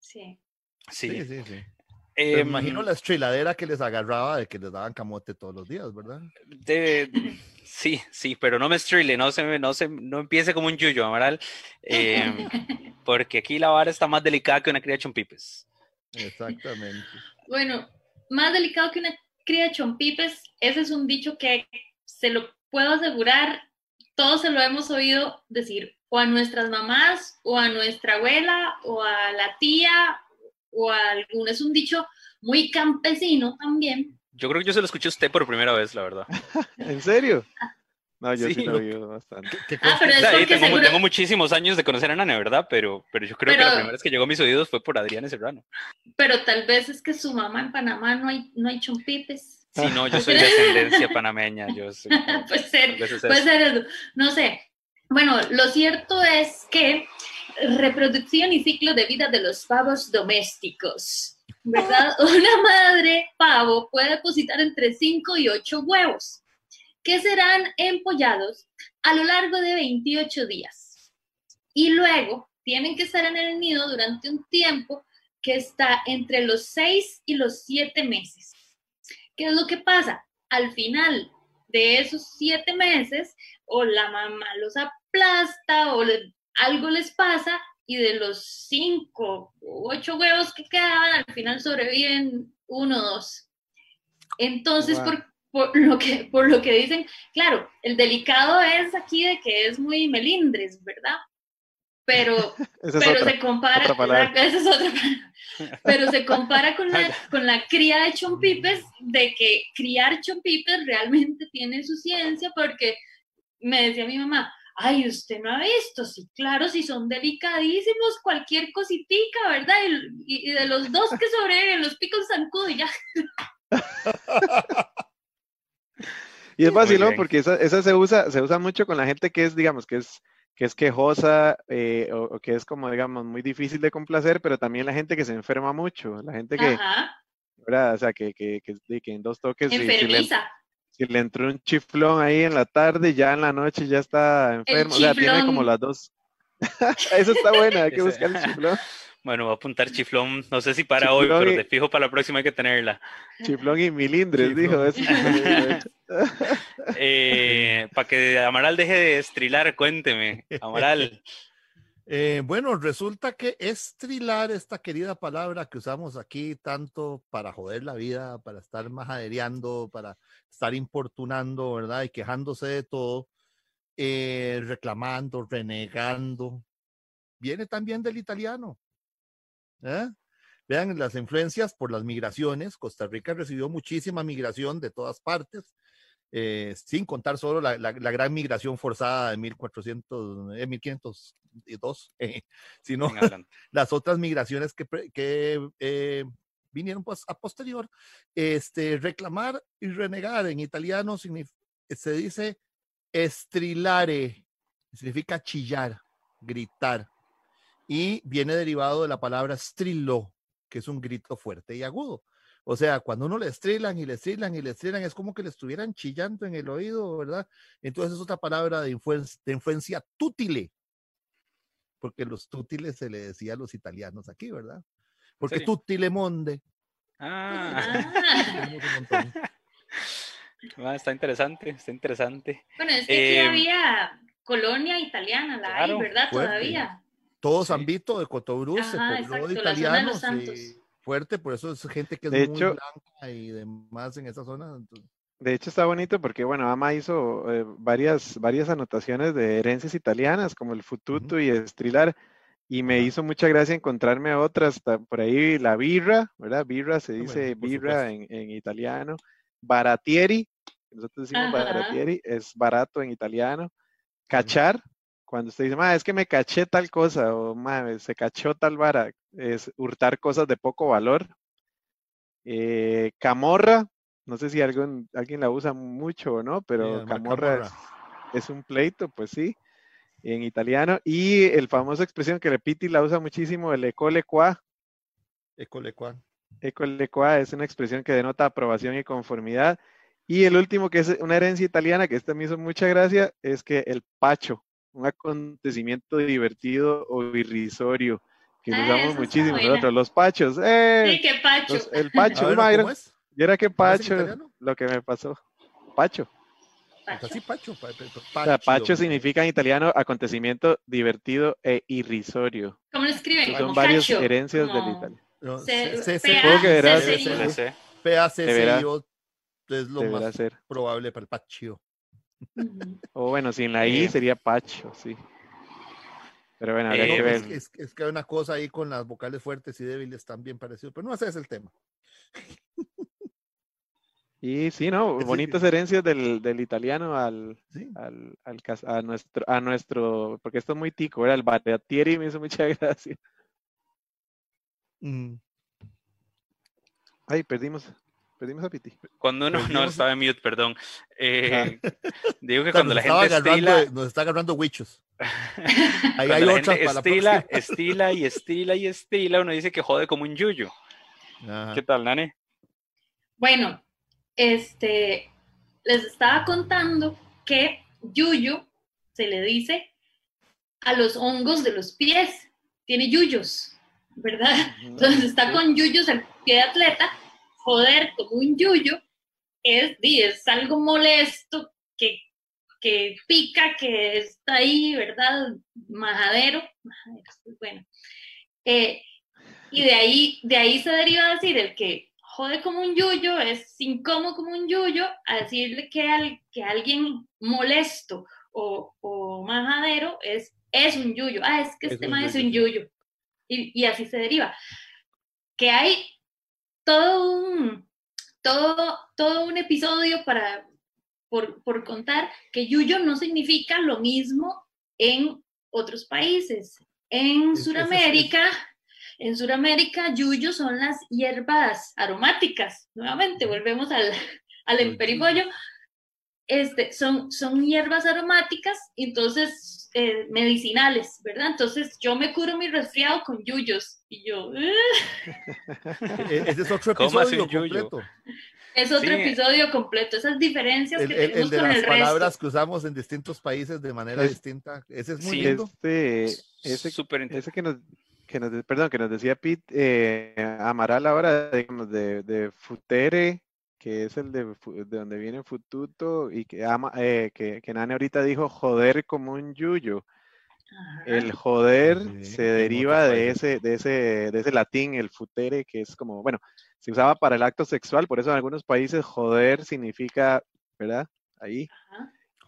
Sí. Sí, sí, sí. me em, imagino la estriladera que les agarraba de que les daban camote todos los días, ¿verdad? Sí, sí, pero no me estrile, no se, no se, no empiece como un yuyo, Amaral, em, *laughs* porque aquí la vara está más delicada que una cría de chompipes. Exactamente. Bueno, más delicado que una cría de chompipes, ese es un dicho que se lo puedo asegurar todos se lo hemos oído decir o a nuestras mamás o a nuestra abuela o a la tía o a algún, es un dicho muy campesino también. Yo creo que yo se lo escuché a usted por primera vez, la verdad. *laughs* ¿En serio? No, yo sí, lo he oído bastante. ah, pero es tengo, tengo, muchísimos años de conocer a Nane, ¿verdad? Pero, pero yo creo que la primera vez que llegó a mis oídos fue por Adriana Serrano. Pero tal vez es que su mamá en Panamá no hay, no hay chompipes. Sí, no, yo soy de ascendencia *laughs* panameña. Yo *laughs* puede ser, puede ser eso. No sé. Bueno, lo cierto es que reproducción y ciclo de vida de los pavos domésticos. *laughs* Una madre pavo puede depositar entre 5 y 8 huevos, que serán empollados a lo largo de 28 días. Y luego tienen que estar en el nido durante un tiempo que está entre los 6 y los 7 meses. ¿Qué es lo que pasa? Al final de esos siete meses, o la mamá los aplasta o algo les pasa y de los cinco o ocho huevos que quedaban, al final sobreviven uno o dos. Entonces, por, lo que, por lo que dicen, claro, el delicado es aquí de que es muy melindres, ¿verdad? pero, *laughs* pero se compara, *laughs* pero se compara con la, con la cría de chompipes, de que criar chompipes realmente tiene su ciencia, porque me decía mi mamá, ay, usted no ha visto, sí, claro, si son delicadísimos, cualquier cositica, ¿verdad? Y, de los dos que sobreviven, los picos zancudo y ya. y es fácil, ¿no? Porque esa, esa, se usa, se usa mucho con la gente que es, digamos, que es que es quejosa eh, o, que es como, digamos, muy difícil de complacer, pero también la gente que se enferma mucho, la gente que, ¿verdad? O sea, que, que, que, en dos toques... Si, le, entró un chiflón ahí en la tarde, ya en la noche ya está enfermo, o sea, tiene como las dos... *laughs* Eso está bueno, hay que *laughs* buscar el chiflón. *laughs* Bueno, voy a apuntar chiflón, no sé si para hoy, pero te fijo para la próxima hay que tenerla. Chiflón y milindres, dijo. eh, para que Amaral deje de estrilar, cuénteme, Amaral. Eh, bueno, resulta que estrilar, esta querida palabra que usamos aquí tanto para joder la vida, para estar majadereando, para estar importunando, ¿verdad? Y quejándose de todo, eh, reclamando, renegando, viene también del italiano. ¿eh? Vean las influencias por las migraciones. Costa Rica recibió muchísima migración de todas partes, eh, sin contar solo la, gran migración forzada de 1400, 1502, *laughs* eh, sino *laughs* las otras migraciones que, que vinieron pues, a posterior. Este, reclamar y renegar en italiano se dice estrilare, significa chillar, gritar y viene derivado de la palabra strillo, que es un grito fuerte y agudo. O sea, cuando uno le estrilan y le estrilan y le estrilan, es como que le estuvieran chillando en el oído, ¿verdad? Entonces es otra palabra de, influencia, de influencia tútile, porque los tútiles se le decía a los italianos aquí, ¿verdad? Porque tutile monde. Ah. *laughs* ah. está interesante, está interesante. Bueno, es que aquí em, había colonia italiana, la hay, ¿verdad? Todavía todos han visto de Cotobruz, se pobló de italianos fuerte, por eso es gente que es muy blanca y demás en esa zona. De hecho está bonito porque, bueno, Ama hizo eh, varias, varias anotaciones de herencias italianas, como el fututo y estrilar, y me hizo mucha gracia encontrarme otras, por ahí la birra, ¿verdad? Birra se ah, dice birra en, italiano, baratieri, nosotros decimos baratieri, es barato en italiano, cachar, cuando usted dice, es que me caché tal cosa, o se cachó tal vara, es hurtar cosas de poco valor. Eh, camorra, no sé si alguien, alguien la usa mucho o no, pero camorra, Es, un pleito, pues sí, en italiano. Y el famoso expresión que Piti la usa muchísimo, el ecole qua. Ecole qua. Ecole qua es una expresión que denota aprobación y conformidad. Y el último, que es una herencia italiana, que esta me hizo mucha gracia, es que el pacho un acontecimiento divertido o irrisorio que ah, usamos muchísimo nosotros, los pachos. ¡eh! Sí, qué pacho. el pacho, ¿Y era qué pacho? Lo que me pasó. Pacho. Pacho. pacho, pacho significa en italiano acontecimiento divertido e irrisorio. ¿Cómo lo escriben? Son varias herencias del italiano. es lo más probable para el pacho. O bueno, sin la I sería Pacho, sí. Pero bueno, habría que ver. Es, que hay una cosa ahí con las vocales fuertes y débiles también parecido, pero no ese es el tema. *laughs* Y sí, ¿no? Bonitas herencias del, del italiano al, al, al, a nuestro, a nuestro, porque esto es muy tico, era el Baratieri me hizo mucha *laughs* gracia. Mm. Ay, perdimos. Pedimos a Piti. Cuando uno no estaba en mute, perdón. Eh, *laughs* digo que cuando la gente estila, nos está agarrando huichos. *laughs* Ahí hay otra estila, estila y estila y estila, uno dice que jode como un yuyo. ¿Qué tal, Nane? Bueno, este, les estaba contando que yuyo se le dice a los hongos de los pies. Tiene yuyos, ¿verdad? Entonces está con yuyos el pie de atleta joder como un yuyo es, es algo molesto que, que pica, que está ahí, ¿verdad? Majadero, bueno. Eh, y de ahí, de ahí se deriva decir el que jode como un yuyo, es incómodo como un yuyo, a decirle que, al, que alguien molesto o, o, majadero es, es un yuyo. Ah, es que este man es un yuyo. Y, y así se deriva. Que hay todo un, todo, todo un episodio para, por, contar que yuyo no significa lo mismo en otros países. En Sudamérica, en Sudamérica, yuyo son las hierbas aromáticas. Nuevamente, volvemos al, al este, son, son hierbas aromáticas, entonces eh, medicinales, ¿verdad? Entonces yo me curo mi resfriado con yuyos y yo... *laughs* Ese es otro episodio completo. Es otro episodio completo, esas diferencias que tenemos el de las palabras que usamos en distintos países de manera distinta. Ese es muy lindo. Este, ese, ese que nos, que nos, perdón, que nos decía Pete eh, Amaral ahora, digamos, de, de Futere, que es el de, de donde viene Fututo, y que, ama, eh, que, que Nane ahorita dijo joder como un yuyo. El joder se deriva de ese, de, ese, de ese latín, el futere, que es como, bueno, se usaba para el acto sexual, por eso en algunos países joder significa, ¿verdad? Ahí.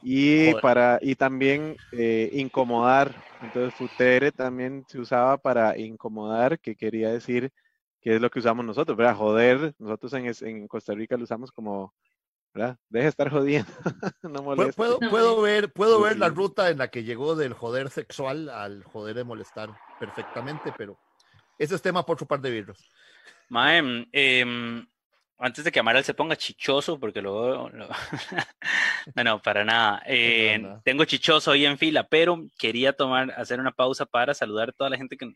Y, para, y también eh, incomodar. Entonces, futere también se usaba para incomodar, que quería decir que es lo que usamos nosotros, ¿verdad? Joder, nosotros en, en Costa Rica lo usamos como, ¿verdad? Deja de estar jodiendo. *laughs* no molestes. ¿Puedo, puedo, ver, puedo ver la ruta en la que llegó del joder sexual al joder de molestar perfectamente, pero ese es tema por su par de virus. Mae, eh, antes de que Amaral se ponga chichoso, porque luego... Lo... *laughs* no, para nada. *laughs* Eh, tengo chichoso hoy en fila, pero quería tomar, hacer una pausa para saludar a toda la gente que,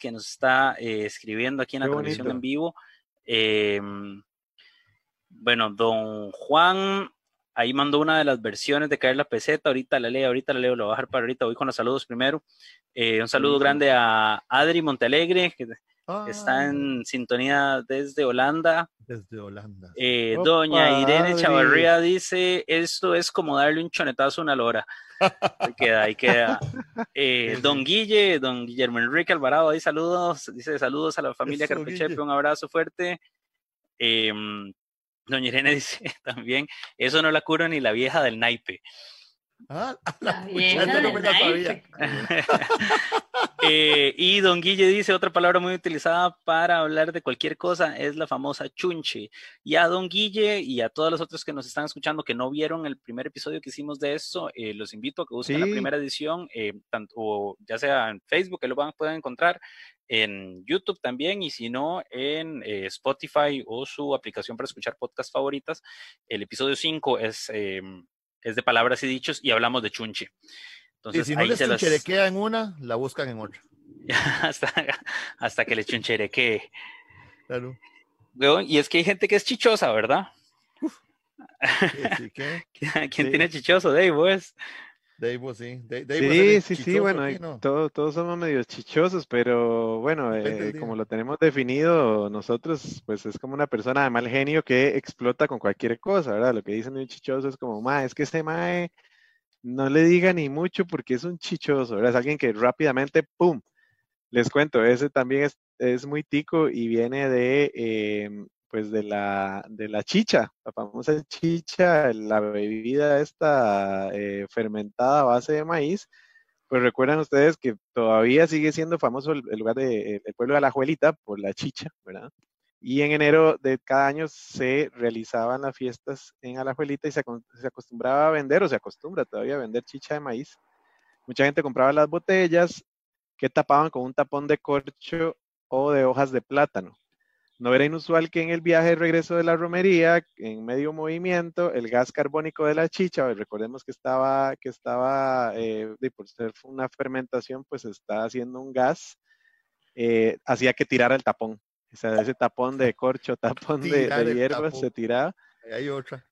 que nos está eh, escribiendo aquí en la transmisión en vivo. Em, bueno, don Juan ahí mandó una de las versiones de caer la peseta, ahorita la leo, ahorita la leo, lo voy a bajar para ahorita, voy con los saludos primero. Eh, un saludo grande a Adri Montalegre, que Está ah. en sintonía desde Holanda. Desde Holanda. Eh, doña Irene Chavarría dice, esto es como darle un chonetazo a una lora. ahí queda, ahí queda. *laughs* Eh, don Guille, don Guillermo Enrique Alvarado, ahí saludos, dice saludos a la familia Carpechepe, un abrazo fuerte. Em, doña Irene *laughs* dice también, eso no la cura ni la vieja del naipe. Ah, *laughs* la, no me la sabía. *laughs* Eh, y don Guille dice otra palabra muy utilizada para hablar de cualquier cosa es la famosa chunche. Y a don Guille y a todos los otros que nos están escuchando que no vieron el primer episodio que hicimos de esto, eh, los invito a que busquen la primera edición, eh, tanto ya sea en Facebook, que lo van, pueden encontrar, en YouTube también, y si no, en Spotify o su aplicación para escuchar podcast favoritas. El episodio 5 es em, es de palabras y dichos y hablamos de chunche. Entonces, y si no les chuncherequea en una, la buscan en otra. *laughs* hasta, hasta que les chuncherequee. Claro. Y es que hay gente que es chichosa, ¿verdad? *laughs* ¿Quién tiene chichoso? Dave, pues. Dave, sí. sí, sí, sí, bueno, todos, todos somos medio chichosos, pero bueno, eh, como lo tenemos definido, nosotros, pues es como una persona de mal genio que explota con cualquier cosa, ¿verdad? Lo que dicen de un chichoso es como, ma, es que este mae no le diga ni mucho porque es un chichoso, ¿verdad? Es alguien que rápidamente, ¡pum! Les cuento, ese también es, es muy tico y viene de, em, pues de la, de la chicha, la famosa chicha, la bebida esta eh, fermentada a base de maíz, pues recuerdan ustedes que todavía sigue siendo famoso el, lugar de el pueblo de la Juelita por la chicha, ¿verdad? Y en enero de cada año se realizaban las fiestas en Alajuelita y se, se acostumbraba a vender, o se acostumbra todavía a vender chicha de maíz. Mucha gente compraba las botellas que tapaban con un tapón de corcho o de hojas de plátano. No era inusual que en el viaje de regreso de la romería, en medio movimiento, el gas carbónico de la chicha, recordemos que estaba, que estaba eh, por ser una fermentación, pues está haciendo un gas, eh, hacía que tirara el tapón. O sea, ese tapón de corcho, *laughs* tapón de, hierba se tiraba. Hay otra.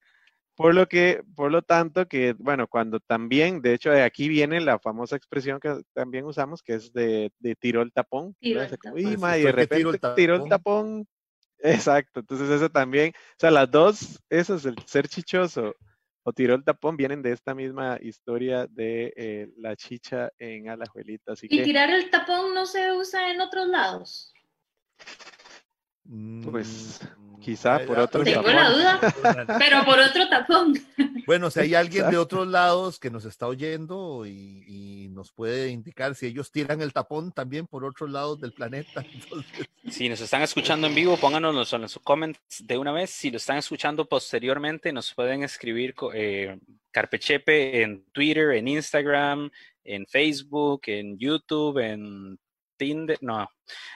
Por lo que, por lo tanto, que, bueno, cuando también, de hecho, de aquí viene la famosa expresión que también usamos, que es de, de tiró el tapón. Tiró el tapón. y de repente tiró el tapón Exacto, entonces eso también, o sea, las dos, eso es el ser chichoso o tiró el tapón, vienen de esta misma historia de eh, la chicha en Alajuelita. Así ¿Y tirar el tapón no se usa en otros lados? Pues mm, quizá por otro Tengo tapón. la duda, *laughs* pero por otro tapón. Bueno, si hay alguien de otros lados que nos está oyendo y, nos puede indicar si ellos tiran el tapón también por otros lados del planeta. *laughs* Si nos están escuchando en vivo, pónganos en los comments de una vez. Si lo están escuchando posteriormente, nos pueden escribir eh, Carpechepe en Twitter, en Instagram, en Facebook, en YouTube, en Tinder, no,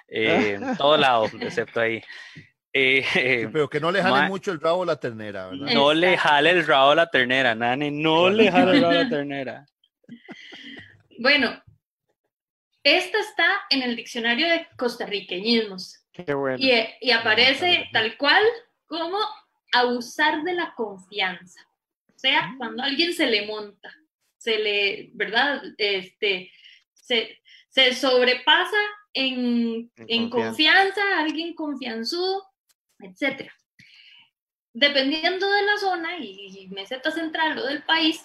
eh, en todo lado, excepto ahí. Eh, pero que no le jale mucho el rabo a la ternera, ¿verdad? No le jale el rabo a la ternera, Nani, no le jale el rabo a la ternera. *laughs* Bueno, esta está en el diccionario de costarriqueñismos. Qué bueno. Y, aparece tal cual como abusar de la confianza. O sea, mm. cuando alguien se le monta, se le, ¿verdad? Este, se, se sobrepasa en, en, confianza. alguien confianzudo, etc. Dependiendo de la zona y, meseta central o del país,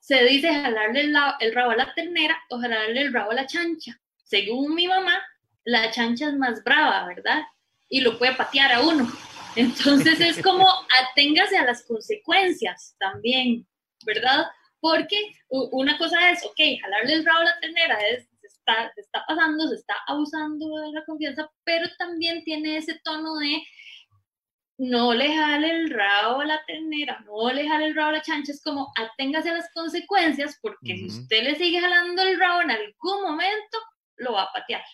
se dice jalarle el, el, rabo a la ternera o jalarle el rabo a la chancha. Según mi mamá, la chancha es más brava, ¿verdad? Y lo puede patear a uno. Entonces es como *laughs* aténgase a las consecuencias también, ¿verdad? Porque una cosa es, ok, jalarle el rabo a la ternera es, se está, se está pasando, se está abusando de la confianza, pero también tiene ese tono de no le jale el rabo a la ternera, no le jale el rabo a la chancha, es como aténgase a las consecuencias, porque si usted le sigue jalando el rabo en algún momento, lo va a patear.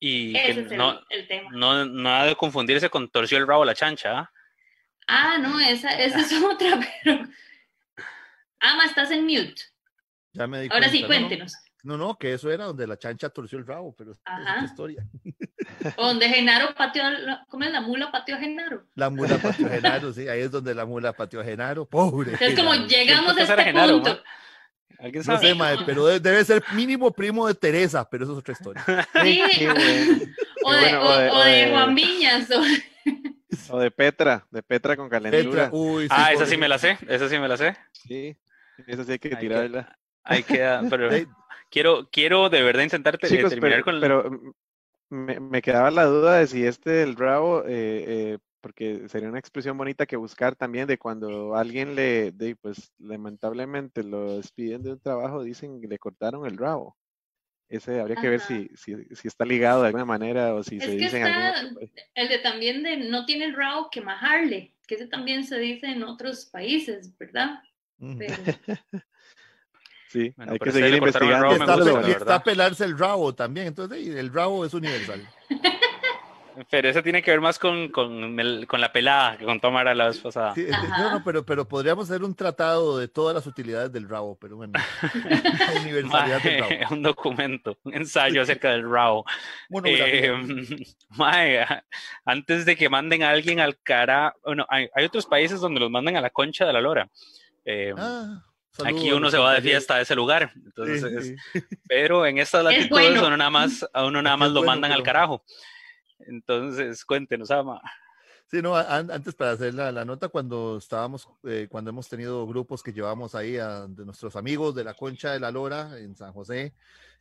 Y Ese es no, el, tema. No, no ha de confundirse con torció el rabo a la chancha. ¿ah? ah, no, esa, esa es *laughs* otra, pero. Ama, estás en mute. Ya me di Ahora sí, cuéntenos. No, no, que eso era donde la chancha torció el rabo, pero es otra historia. *laughs* donde Genaro pateó, ¿cómo es la mula pateó a Genaro? La mula pateó a Genaro, sí, ahí es donde la mula pateó a Genaro, pobre. Es como llegamos a este punto. ¿Alguien sabe? No sé, madre, pero debe ser mínimo primo de Teresa, pero eso es otra historia. *laughs* Sí, o, de, o, de, Juan Viñas. O... de Petra, de Petra con calentura. Uy, ah, esa sí me la sé, esa sí me la sé. Sí, esa sí hay que tirarla. Ahí queda, *laughs* pero quiero, quiero de verdad intentar terminar pero, con Pero me, me, quedaba la duda de si este, el rabo, eh, eh, porque sería una expresión bonita que buscar también de cuando alguien le, de, pues lamentablemente lo despiden de un trabajo, dicen que le cortaron el rabo. Ese habría que ver si, si, si, está ligado de alguna manera o si se dice en El de también de no tiene el rabo que majarle, que ese también se dice en otros países, ¿verdad? Sí, *laughs* hay que seguir investigando. Está, está, pelarse el rabo también, entonces el rabo es universal. *laughs* Pero eso tiene que ver más con, con, con la pelada que contó Mara la vez pasada. no, no, pero, pero podríamos hacer un tratado de todas las utilidades del rabo, pero bueno. *laughs* universalidad del rabo. Un documento, un ensayo acerca del rabo. Bueno, eh, antes de que manden a alguien al cara, bueno, hay, hay, otros países donde los mandan a la concha de la lora. Eh, ah. Aquí uno se va de fiesta a ese lugar. Entonces, *laughs* Pero en estas latitudes uno nada más, a uno nada más lo mandan al carajo. Entonces, cuéntenos, Ama. Sí, no, antes para hacer la, nota, cuando estábamos, eh, cuando hemos tenido grupos que llevamos ahí a, de nuestros amigos de la Concha de la Lora en San José,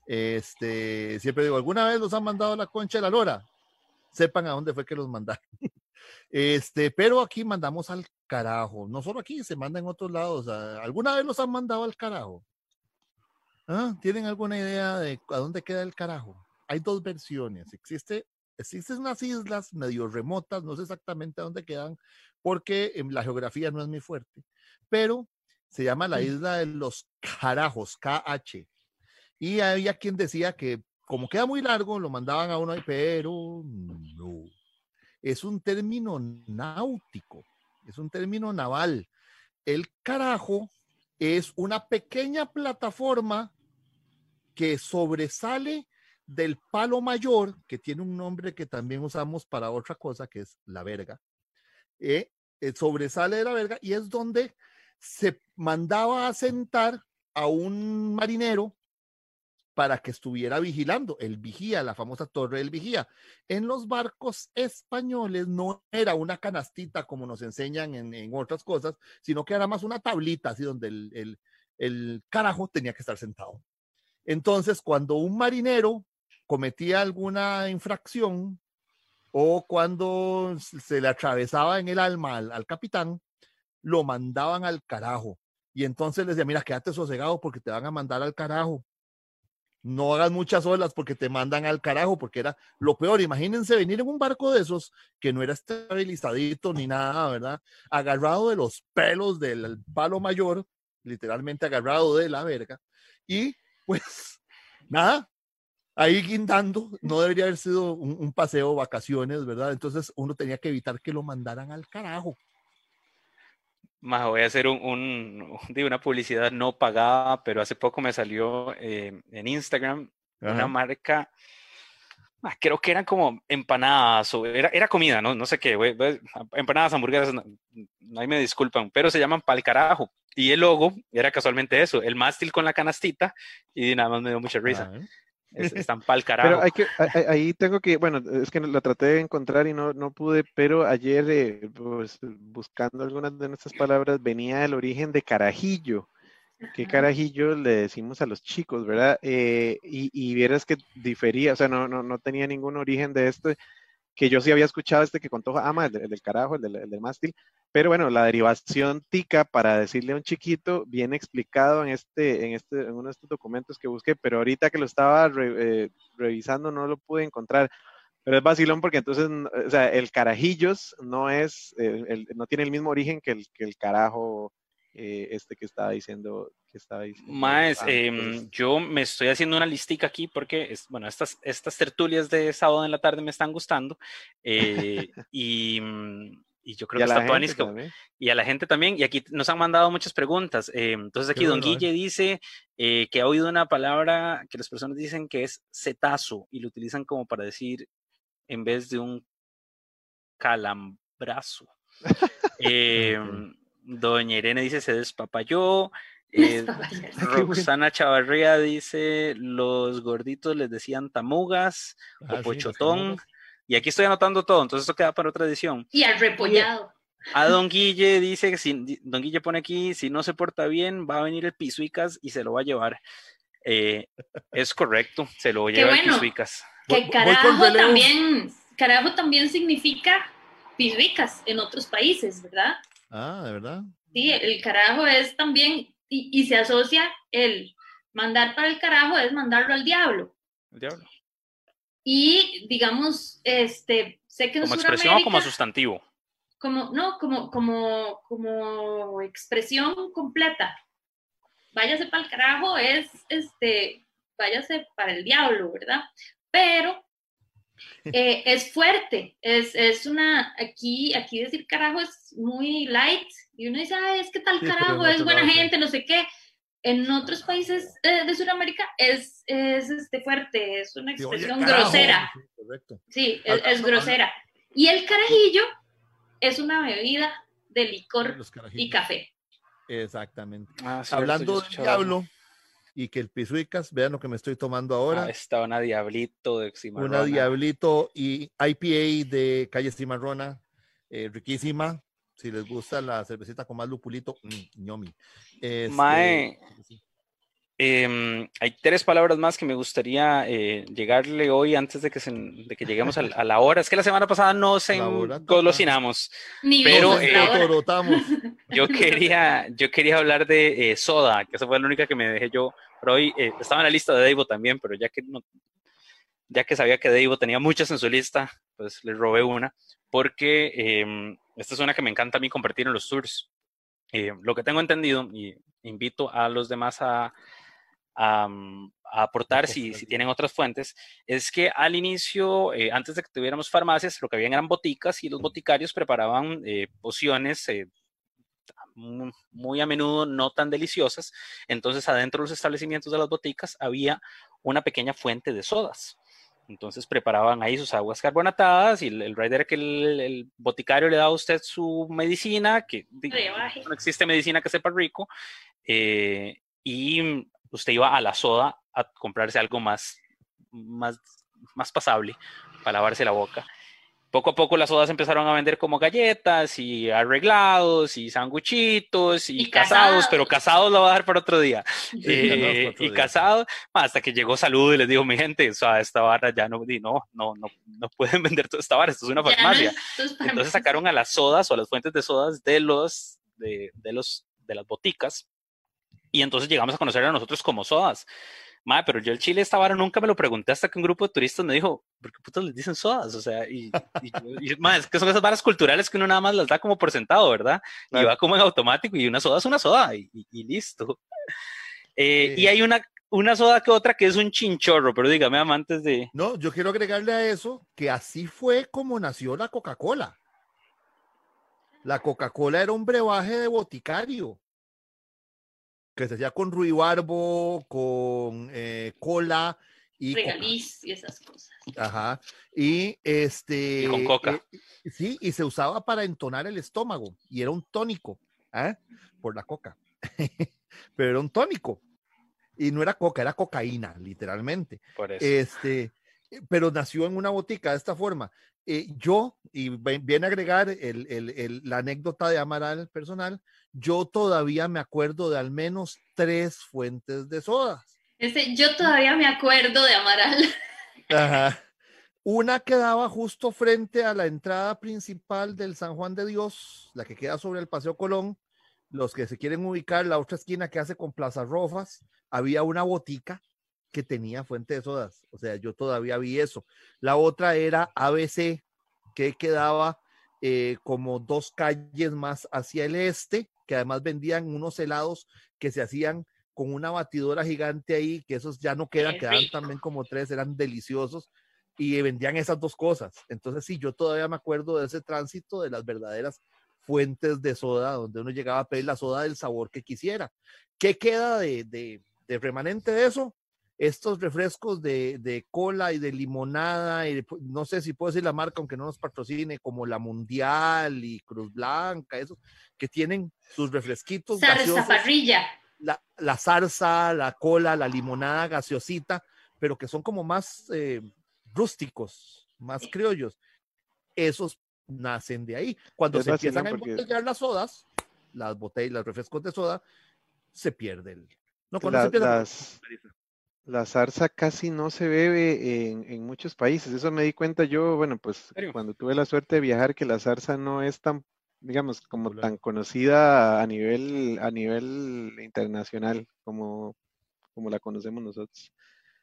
este, siempre digo, ¿alguna vez los han mandado a la Concha de la Lora? Sepan a dónde fue que los mandaron. *laughs* Este, pero aquí mandamos al carajo. No solo aquí, se manda en otros lados. ¿Alguna vez los han mandado al carajo? ¿Ah? ¿Tienen alguna idea de a dónde queda el carajo? Hay dos versiones. Existe, existen unas islas medio remotas, no sé exactamente a dónde quedan, porque en la geografía no es muy fuerte, pero se llama la isla de los carajos, KH. Y había quien decía que como queda muy largo, lo mandaban a uno, pero no es un término náutico, es un término naval. El carajo es una pequeña plataforma que sobresale del palo mayor, que tiene un nombre que también usamos para otra cosa, que es la verga. Eh, eh, sobresale de la verga y es donde se mandaba a sentar a un marinero para que estuviera vigilando. El vigía, la famosa torre del vigía. En los barcos españoles no era una canastita como nos enseñan en, otras cosas, sino que era más una tablita, así donde el, el carajo tenía que estar sentado. Entonces, cuando un marinero cometía alguna infracción o cuando se le atravesaba en el alma al, al capitán, lo mandaban al carajo. Y entonces les decía, mira, quédate sosegado porque te van a mandar al carajo no hagas muchas olas porque te mandan al carajo, porque era lo peor. Imagínense venir en un barco de esos que no era estabilizadito ni nada, ¿verdad? Agarrado de los pelos del palo mayor, literalmente agarrado de la verga. Y pues, nada, ahí guindando, no debería haber sido un, paseo, vacaciones, ¿verdad? Entonces uno tenía que evitar que lo mandaran al carajo. Más voy a hacer un, *laughs* de una publicidad no pagada, pero hace poco me salió eh, en Instagram una marca Ah, creo que eran como empanadas o era, era comida, ¿no? No sé qué, empanadas, hamburguesas, no, ahí me disculpan, pero se llaman pal carajo. Y el logo era casualmente eso, el mástil con la canastita y nada más me dio mucha risa. Ah. *laughs* están pal carajo. Pero hay que, ahí tengo que, bueno, es que la traté de encontrar y no, no pude, pero ayer, eh, pues, buscando algunas de nuestras palabras, venía el origen de carajillo qué carajillo le decimos a los chicos, ¿verdad? Eh, y, y, vieras que difería, o sea, no, no, no, tenía ningún origen de esto, que yo sí había escuchado este que contó Ama, el, del carajo, el del, el mástil, pero bueno, la derivación tica para decirle a un chiquito viene explicado en este, en este, en uno de estos documentos que busqué, pero ahorita que lo estaba eh, revisando no lo pude encontrar. Pero es vacilón porque entonces, o sea, el carajillos no es, el, no tiene el mismo origen que el, que el carajo eh, este que estaba diciendo. Que estaba diciendo Más, em, yo me estoy haciendo una listica aquí porque, es, bueno, estas, estas tertulias de sábado en la tarde me están gustando eh, *laughs* y, mm, y, yo creo que está buenísimo. Y a la gente también, y aquí nos han mandado muchas preguntas. Eh, entonces aquí Don Guille dice que ha oído una palabra que las personas dicen que es cetazo y lo utilizan como para decir en vez de un calambrazo. *laughs* eh, Doña Irene dice se despapayó. *laughs* Eh, *laughs* Roxana Chavarría dice los gorditos les decían tamugas o ah, pochotón. y aquí estoy anotando todo, entonces esto queda para otra edición. Y al repollado. A Don Guille dice que si Don Guille pone aquí, si no se porta bien, va a venir el Pisuicas y se lo va a llevar. Eh, es correcto, se lo va a llevar el Pisuicas. Que carajo también, carajo también significa Pisuicas en otros países, ¿verdad? Ah, ¿de verdad? Sí, el carajo es también, y, se asocia el mandar para el carajo es mandarlo al diablo. El diablo. Y digamos, este, sé que como expresión o como sustantivo. Como, no, como, como, como expresión completa. Váyase para el carajo es, este, váyase para el diablo, ¿verdad? Pero eh, es fuerte, es, es, una, aquí, aquí decir carajo es muy light, y uno dice, Ay, es que tal carajo, es buena gente, no sé qué. En otros países eh, de Sudamérica es, es este, fuerte, es una expresión grosera. Sí, es, grosera. Y el carajillo es una bebida de licor y café. Exactamente. Ah, Hablando del diablo, y que el Pisuicas, vean lo que me estoy tomando ahora. Ah, está una Diablito de Cimarrona. Una Diablito y IPA de Calle Cimarrona, eh, riquísima. Si les gusta la cervecita con más lupulito, mmm, ñomi. Este, Mae, Em, hay tres palabras más que me gustaría eh, llegarle hoy antes de que, de que lleguemos a, la hora. Es que la semana pasada no se engolosinamos. pero eh, *laughs* yo, quería, yo quería hablar de eh, Soda, que esa fue la única que me dejé yo. Pero hoy estaba en la lista de Davo también, pero ya que, no, ya que sabía que Davo tenía muchas en su lista, pues le robé una, porque em, esta es una que me encanta a mí compartir en los tours. lo que tengo entendido, y invito a los demás a, a, aportar si, si, tienen otras fuentes, es que al inicio, eh, antes de que tuviéramos farmacias, lo que habían eran boticas y los boticarios preparaban eh, pociones eh, muy a menudo no tan deliciosas. Entonces, adentro de los establecimientos de las boticas había una pequeña fuente de sodas. Entonces preparaban ahí sus aguas carbonatadas y el, el rider que el, boticario le daba a usted su medicina, que no existe medicina que sepa rico, y usted iba a la soda a comprarse algo más, más, más pasable para lavarse la boca. Poco a poco las sodas empezaron a vender como galletas y arreglados y sanguchitos y, casados, pero casados lo voy a dar para otro día. Eh, y casados, hasta que llegó salud y les dijo, mi gente, o sea, esta barra ya no, no, no, no, no pueden *laughs* vender toda esta barra, esto es una farmacia. Entonces sacaron a las sodas o a las fuentes de sodas de los, de, de los, de las boticas y entonces llegamos a conocer a nosotros como sodas. Madre, pero yo el chile esta vara nunca me lo pregunté hasta que un grupo de turistas me dijo, ¿por qué putas les dicen sodas? O sea, y, y, es que son esas varas culturales que uno nada más las da como por sentado, ¿verdad? Y va como en automático y una soda es una soda y, listo. Eh, y hay una, una soda que otra que es un chinchorro, pero dígame amantes de... No, yo quiero agregarle a eso que así fue como nació la Coca-Cola. La Coca-Cola era un brebaje de boticario que se hacía con ruibarbo, con eh, cola y regaliz y esas cosas. Ajá. Y este. Y con coca. Eh, sí, y se usaba para entonar el estómago y era un tónico, ¿eh? Por la coca. *laughs* Pero era un tónico. Y no era coca, era cocaína, literalmente. Por eso. Este, pero nació en una botica de esta forma. Eh, yo, y viene a agregar el, el, la anécdota de Amaral personal, yo todavía me acuerdo de al menos tres fuentes de sodas. Ese, yo todavía me acuerdo de Amaral. Ajá. Una quedaba justo frente a la entrada principal del San Juan de Dios, la que queda sobre el Paseo Colón. Los que se quieren ubicar, la otra esquina que hace con Plaza Rofas, había una botica que tenía fuente de sodas. O sea, yo todavía vi eso. La otra era ABC, que quedaba eh, como dos calles más hacia el este, que además vendían unos helados que se hacían con una batidora gigante ahí, que esos ya no quedan, quedan también como tres, eran deliciosos y vendían esas dos cosas. Entonces, sí, yo todavía me acuerdo de ese tránsito de las verdaderas fuentes de soda, donde uno llegaba a pedir la soda del sabor que quisiera. ¿Qué queda de, de, de remanente de eso? Estos refrescos de, cola y de limonada, y no sé si puedo decir la marca, aunque no nos patrocine, como la Mundial y Cruz Blanca, esos que tienen sus refresquitos. Zarza parrilla. La, la, zarza, la cola, la limonada gaseosita, pero que son como más eh, rústicos, más criollos. Esos nacen de ahí. Cuando se empiezan a embotellar las sodas, las botellas, los refrescos de soda, se pierde el. No, cuando se pierde la zarza casi no se bebe en, muchos países. Eso me di cuenta yo, bueno, pues cuando tuve la suerte de viajar, que la zarza no es tan, digamos, como tan conocida a nivel, a nivel internacional como, como la conocemos nosotros.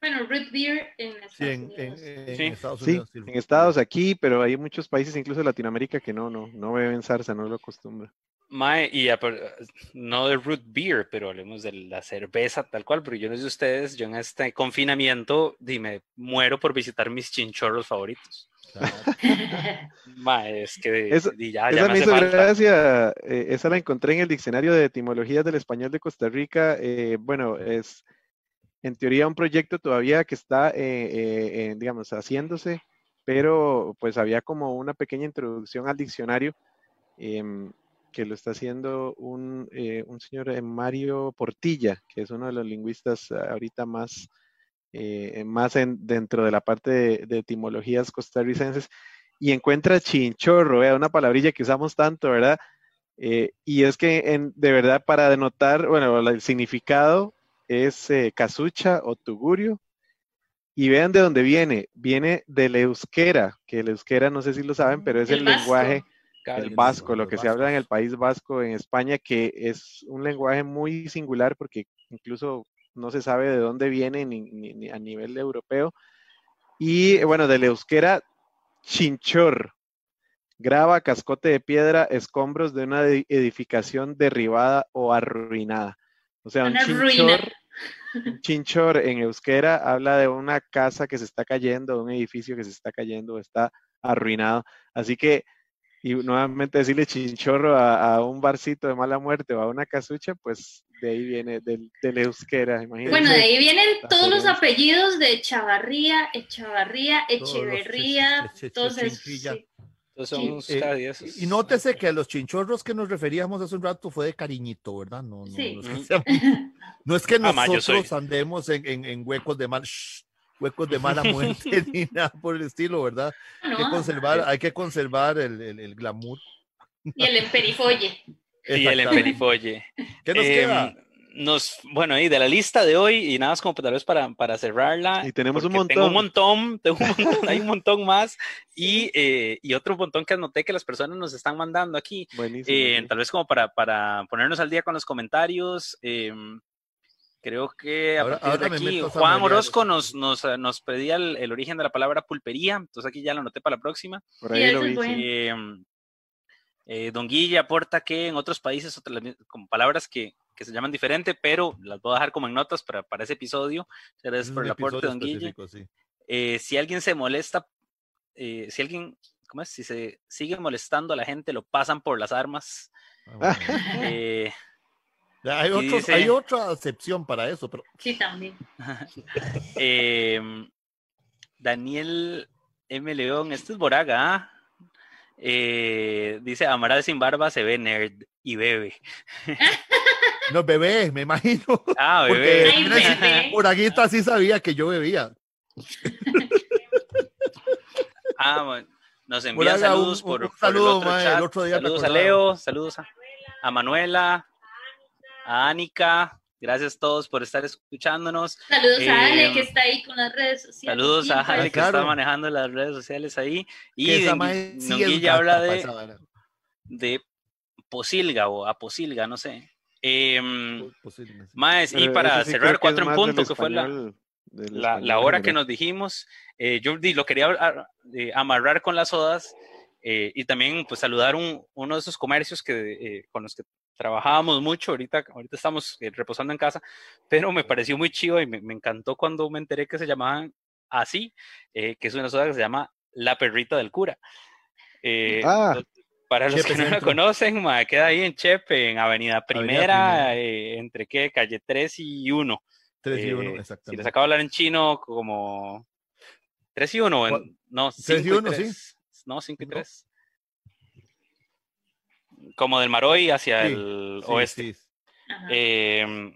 Bueno, root beer en Estados Unidos. sí, en Estados aquí, pero hay muchos países, incluso Latinoamérica, que no, no, no beben zarza, no lo acostumbran. Mae, y no de root beer, pero hablemos de la cerveza tal cual, porque yo no sé ustedes, yo en este confinamiento dime, muero por visitar mis chinchorros favoritos. *laughs* Mae, es que ya, esa me, hizo gracia, eh, esa la encontré en el diccionario de etimologías del español de Costa Rica. Eh, bueno, es en teoría un proyecto todavía que está, eh, digamos, haciéndose, pero pues había como una pequeña introducción al diccionario. Que lo está haciendo un, eh, un señor eh, Mario Portilla, que es uno de los lingüistas ah, ahorita más, eh, más dentro de la parte de, etimologías costarricenses, y encuentra chinchorro, una palabrilla que usamos tanto, ¿verdad? y es que en, de verdad para denotar, bueno, el significado es casucha o tugurio, y vean de dónde viene, viene del euskera, que el euskera no sé si lo saben, pero es el lenguaje el vasco, lo que se habla en el País Vasco, en España, que es un lenguaje muy singular porque incluso no se sabe de dónde viene ni, a nivel europeo. Y bueno, del euskera, chinchor, grava, cascote de piedra, escombros de una edificación derribada o arruinada. O sea, un chinchor, un chinchor en euskera habla de una casa que se está cayendo, un edificio que se está cayendo, está arruinado. Así que y nuevamente decirle chinchorro a, un barcito de mala muerte o a una casucha, pues de ahí viene, del, euskera, imagínate. Bueno, de ahí vienen todos los apellidos de Chavarría, Echavarría, Echeverría, entonces... y nótese que a los chinchorros que nos referíamos hace un rato fue de cariñito, ¿verdad? No, no, no, es, que, *laughs* ah, nosotros andemos en, huecos de mal huecos de mala muerte *laughs* ni nada por el estilo, ¿verdad? hay, que conservar, hay que conservar el, el, glamour. Y el emperifolle. *laughs* Y el emperifolle. ¿Qué nos queda? Em, nos, bueno, y de la lista de hoy, y nada más como tal vez para, para cerrarla. Y tenemos un montón. Tengo un montón, *laughs* tengo un montón hay un montón más. Y, eh, y, otro montón que anoté que las personas nos están mandando aquí. Buenísimo. Eh, tal vez como para, para ponernos al día con los comentarios. Eh, Creo que aquí Juan Orozco nos, nos, eh, nos pedía el, origen de la palabra pulpería, entonces aquí ya lo anoté para la próxima. Por ahí lo vi. Eh, eh, Don Guilla aporta que en otros países, como palabras que, que se llaman diferente, pero las voy a dejar como en notas para, para ese episodio. Gracias por el aporte, Don Guille. Eh, si alguien se molesta, eh, si alguien, ¿cómo es? Si se sigue molestando a la gente, lo pasan por las armas. Ah, eh, hay, hay, otra excepción para eso, pero... Sí, también. *laughs* Em, Daniel M. León, este es Boraga, ¿ah? dice, Amaral sin barba se ve nerd y bebe. *laughs* No, bebé, me imagino. Ah, bebé. Por está, sí sabía que yo bebía. *laughs* ah, bueno. Nos envían saludos por, un, saludo, el, otro día saludos a Leo, saludos a, Manuela, a Anika, Gracias a todos por estar escuchándonos. Saludos a Ale eh, que está ahí con las redes sociales. Saludos a Ale que está manejando las redes sociales ahí. Y Nonguilla habla de, de Posilga o Aposilga, no sé. Eh, más, y para cerrar cuatro en punto, que fue la, la, hora que nos dijimos, eh, yo lo quería amarrar con las odas eh, y también pues saludar un, uno de esos comercios que, eh, con los que trabajábamos mucho, ahorita, ahorita estamos reposando en casa, pero me pareció muy chido y me, me encantó cuando me enteré que se llamaban así, que es una soda que se llama La Perrita del Cura. ah. Para los que no la conocen, queda ahí en Chepe, en Avenida Primera, eh, entre qué, calle 3 y 1. 3 y 1, exactamente. Si les acabo de hablar en chino, como 3 y 1, no, 3 y 1, sí. No, 5 y 3. Como del Maroy hacia el oeste. Sí. Eh,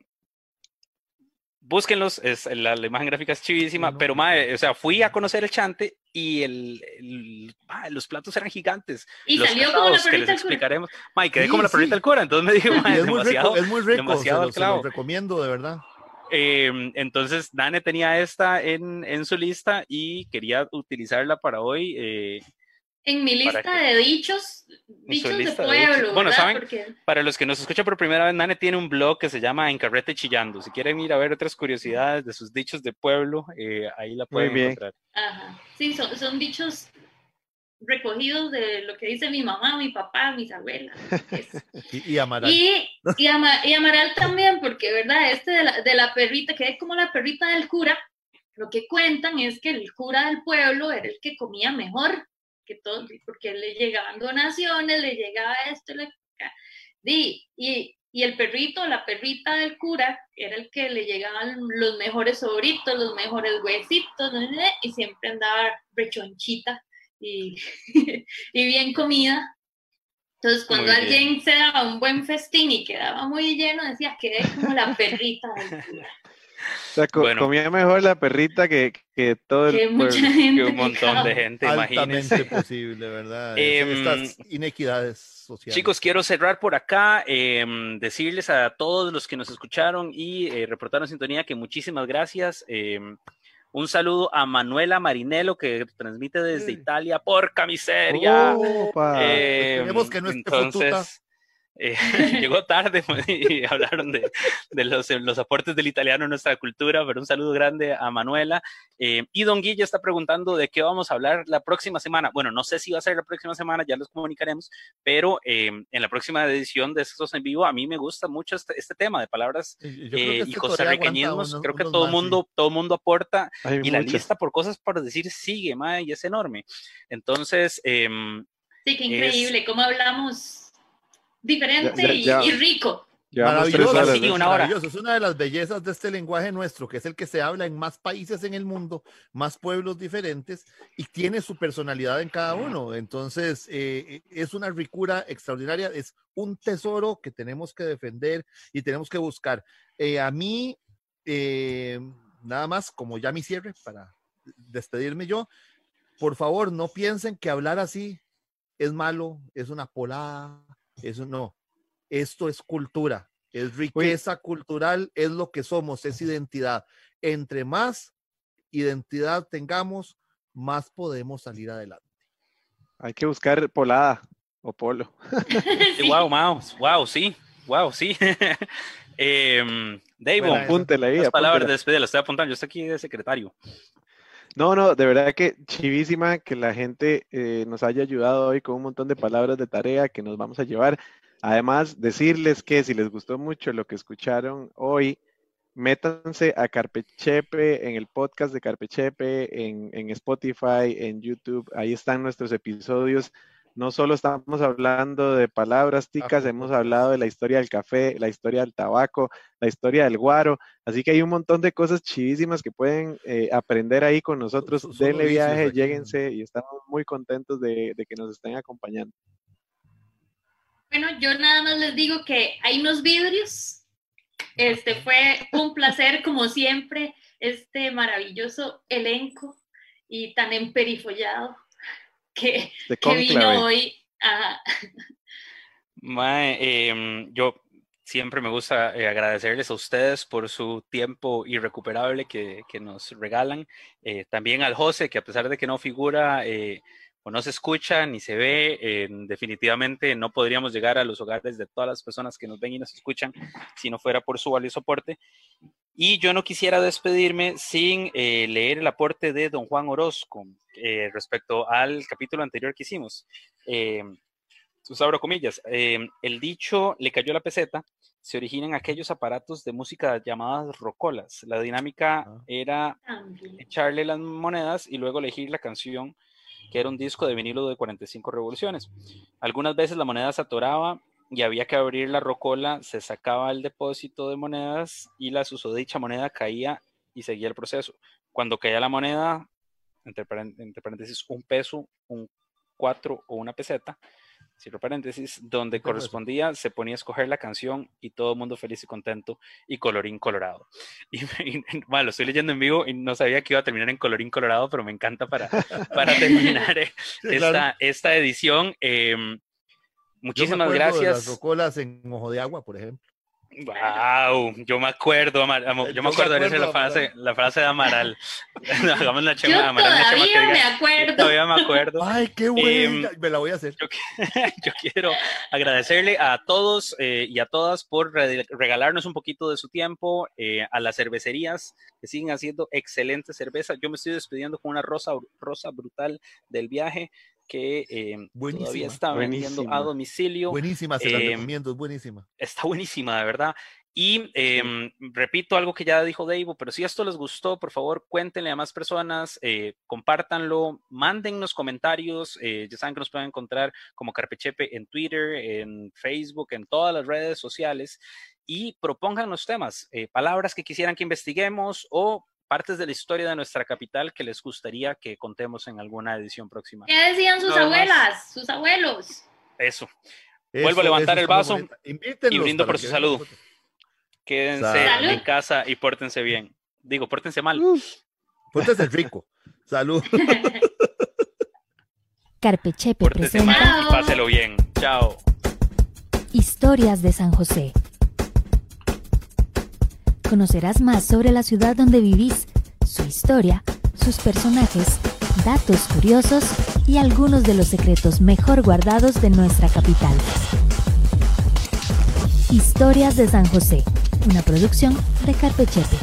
búsquenlos, es, la, imagen gráfica es chivísima, pero o sea, fui a conocer el chante y el, los platos eran gigantes. Y los salió como la que les explicaremos. Ma, quedé como la perrita del cura, entonces me dije, es, demasiado, es muy rico, demasiado se lo, recomiendo de verdad. Eh, entonces, Dane tenía esta en, en, su lista y quería utilizarla para hoy. Eh, en mi lista de dichos, dichos de pueblo. Bueno, saben, para los que nos escuchan por primera vez, Nane tiene un blog que se llama Encarrete Chillando. Si quieren ir a ver otras curiosidades de sus dichos de pueblo, eh, ahí la pueden encontrar. Ajá. Sí, son, son, dichos recogidos de lo que dice mi mamá, mi papá, mis abuelas. *laughs* y, y, Amaral. Y, y, Amaral también, porque, ¿verdad? Este de la, de la perrita, que es como la perrita del cura, lo que cuentan es que el cura del pueblo era el que comía mejor que todo, porque le llegaban donaciones, le llegaba esto, le, y, y, y el perrito, la perrita del cura, era el que le llegaban los mejores sobritos, los mejores huesitos, y siempre andaba rechonchita y, *laughs* y bien comida. Entonces, cuando alguien se daba un buen festín y quedaba muy lleno, decía que es como la perrita del cura. O sea, comía mejor la perrita que, que todo el pueblo. que un montón de gente, imagínense. posible, ¿verdad? Estas em, inequidades sociales. Chicos, quiero cerrar por acá, em, decirles a todos los que nos escucharon y eh, reportaron sintonía que muchísimas gracias. Em, un saludo a Manuela Marinello que transmite desde Italia por Camiseria. Esperemos que no esté entonces, eh, *laughs* llegó tarde y *laughs* hablaron de, los, los, aportes del italiano en nuestra cultura, pero un saludo grande a Manuela. Eh, y Don Guilla está preguntando de qué vamos a hablar la próxima semana. Bueno, no sé si va a ser la próxima semana, ya los comunicaremos, pero eh, en la próxima edición de estos en vivo a mí me gusta mucho este, este tema de palabras y este costarriqueñismos. Creo que todo el mundo, todo mundo aporta y la lista por cosas para decir sigue, y es enorme. Entonces... Em, sí, qué increíble, cómo hablamos diferente y, rico. Maravilloso, sí, una hora. Es una de las bellezas de este lenguaje nuestro, que es el que se habla en más países en el mundo, más pueblos diferentes y tiene su personalidad en cada uno. Entonces, eh, es una ricura extraordinaria, es un tesoro que tenemos que defender y tenemos que buscar. Eh, a mí, eh, nada más, como ya mi cierre para despedirme yo, por favor, no piensen que hablar así es malo, es una polada, eso no. Esto es cultura, es riqueza cultural, es lo que somos, es identidad. Entre más identidad tengamos, más podemos salir adelante. Hay que buscar polada o polo. wow, wow, wow, sí, wow, sí. *laughs* eh, Dave, apúntela ahí. Las palabras de despedida, las estoy apuntando, yo estoy aquí de secretario. No, no, de verdad que chivísima que la gente eh, nos haya ayudado hoy con un montón de palabras de tarea que nos vamos a llevar. Además, decirles que si les gustó mucho lo que escucharon hoy, métanse a Carpechepe en el podcast de Carpechepe, en, en Spotify, en YouTube. Ahí están nuestros episodios no solo estamos hablando de palabras ticas, hemos hablado de la historia del café, la historia del tabaco, la historia del guaro, así que hay un montón de cosas chivísimas que pueden eh, aprender ahí con nosotros. Denle viaje, lléguense y estamos muy contentos de, que nos estén acompañando. Bueno, yo nada más les digo que hay unos vidrios. Este fue un placer, como siempre, este maravilloso elenco y tan emperifollado que, vino hoy a... Em, yo siempre me gusta eh, agradecerles a ustedes por su tiempo irrecuperable que, que nos regalan. Eh, también al José, que a pesar de que no figura eh, o no se escucha ni se ve, definitivamente no podríamos llegar a los hogares de todas las personas que nos ven y nos escuchan si no fuera por su valioso soporte. Y yo no quisiera despedirme sin eh, leer el aporte de don Juan Orozco eh, respecto al capítulo anterior que hicimos. Eh, sus abro comillas. el dicho le cayó la peseta se originan aquellos aparatos de música llamadas rocolas. La dinámica ah. era echarle las monedas y luego elegir la canción que era un disco de vinilo de 45 revoluciones. Algunas veces la moneda se atoraba y había que abrir la rocola, se sacaba el depósito de monedas y la susodicha moneda caía y seguía el proceso. Cuando caía la moneda, entre, paréntesis, un peso, un cuatro o una peseta, cierro paréntesis, donde correspondía, se ponía a escoger la canción y todo el mundo feliz y contento y colorín colorado. *laughs* Y, *laughs* bueno, lo estoy leyendo en vivo y no sabía que iba a terminar en colorín colorado, pero me encanta para, *laughs* para terminar esta, esta edición. Em, Muchísimas gracias. las rocolas en Ojo de Agua, por ejemplo. Wow, yo me acuerdo, yo me acuerdo de la frase, la frase de Amaral. *laughs* Hagamos una chema, yo Amaral, todavía me acuerdo. Todavía me acuerdo. Ay, qué buena, em, me la voy a hacer. *laughs* Yo, quiero agradecerle a todos eh, y a todas por regalarnos un poquito de su tiempo, eh, a las cervecerías que siguen haciendo excelente cerveza. Yo me estoy despidiendo con una rosa, rosa brutal del viaje que eh, todavía está vendiendo a domicilio. Buenísima, se la em, recomiendo, buenísima. Está buenísima, de verdad. Y em, repito algo que ya dijo Dave, pero si esto les gustó, por favor, cuéntenle a más personas, eh, compártanlo, mándennos comentarios. Eh, ya saben que nos pueden encontrar como Carpechepe en Twitter, en Facebook, en todas las redes sociales. Y propongan los temas, eh, palabras que quisieran que investiguemos o partes de la historia de nuestra capital que les gustaría que contemos en alguna edición próxima. ¿Qué decían sus abuelas, sus abuelos? Eso. Vuelvo a levantar el vaso y brindo por su salud. Quédense en casa y pórtense bien. Digo, pórtense mal. pórtense rico. *laughs* Salud. Carpechepe presenta. Mal y páselo bien. Chao. Historias de San José conocerás más sobre la ciudad donde vivís, su historia, sus personajes, datos curiosos y algunos de los secretos mejor guardados de nuestra capital. Historias de San José, una producción de Carpechepe.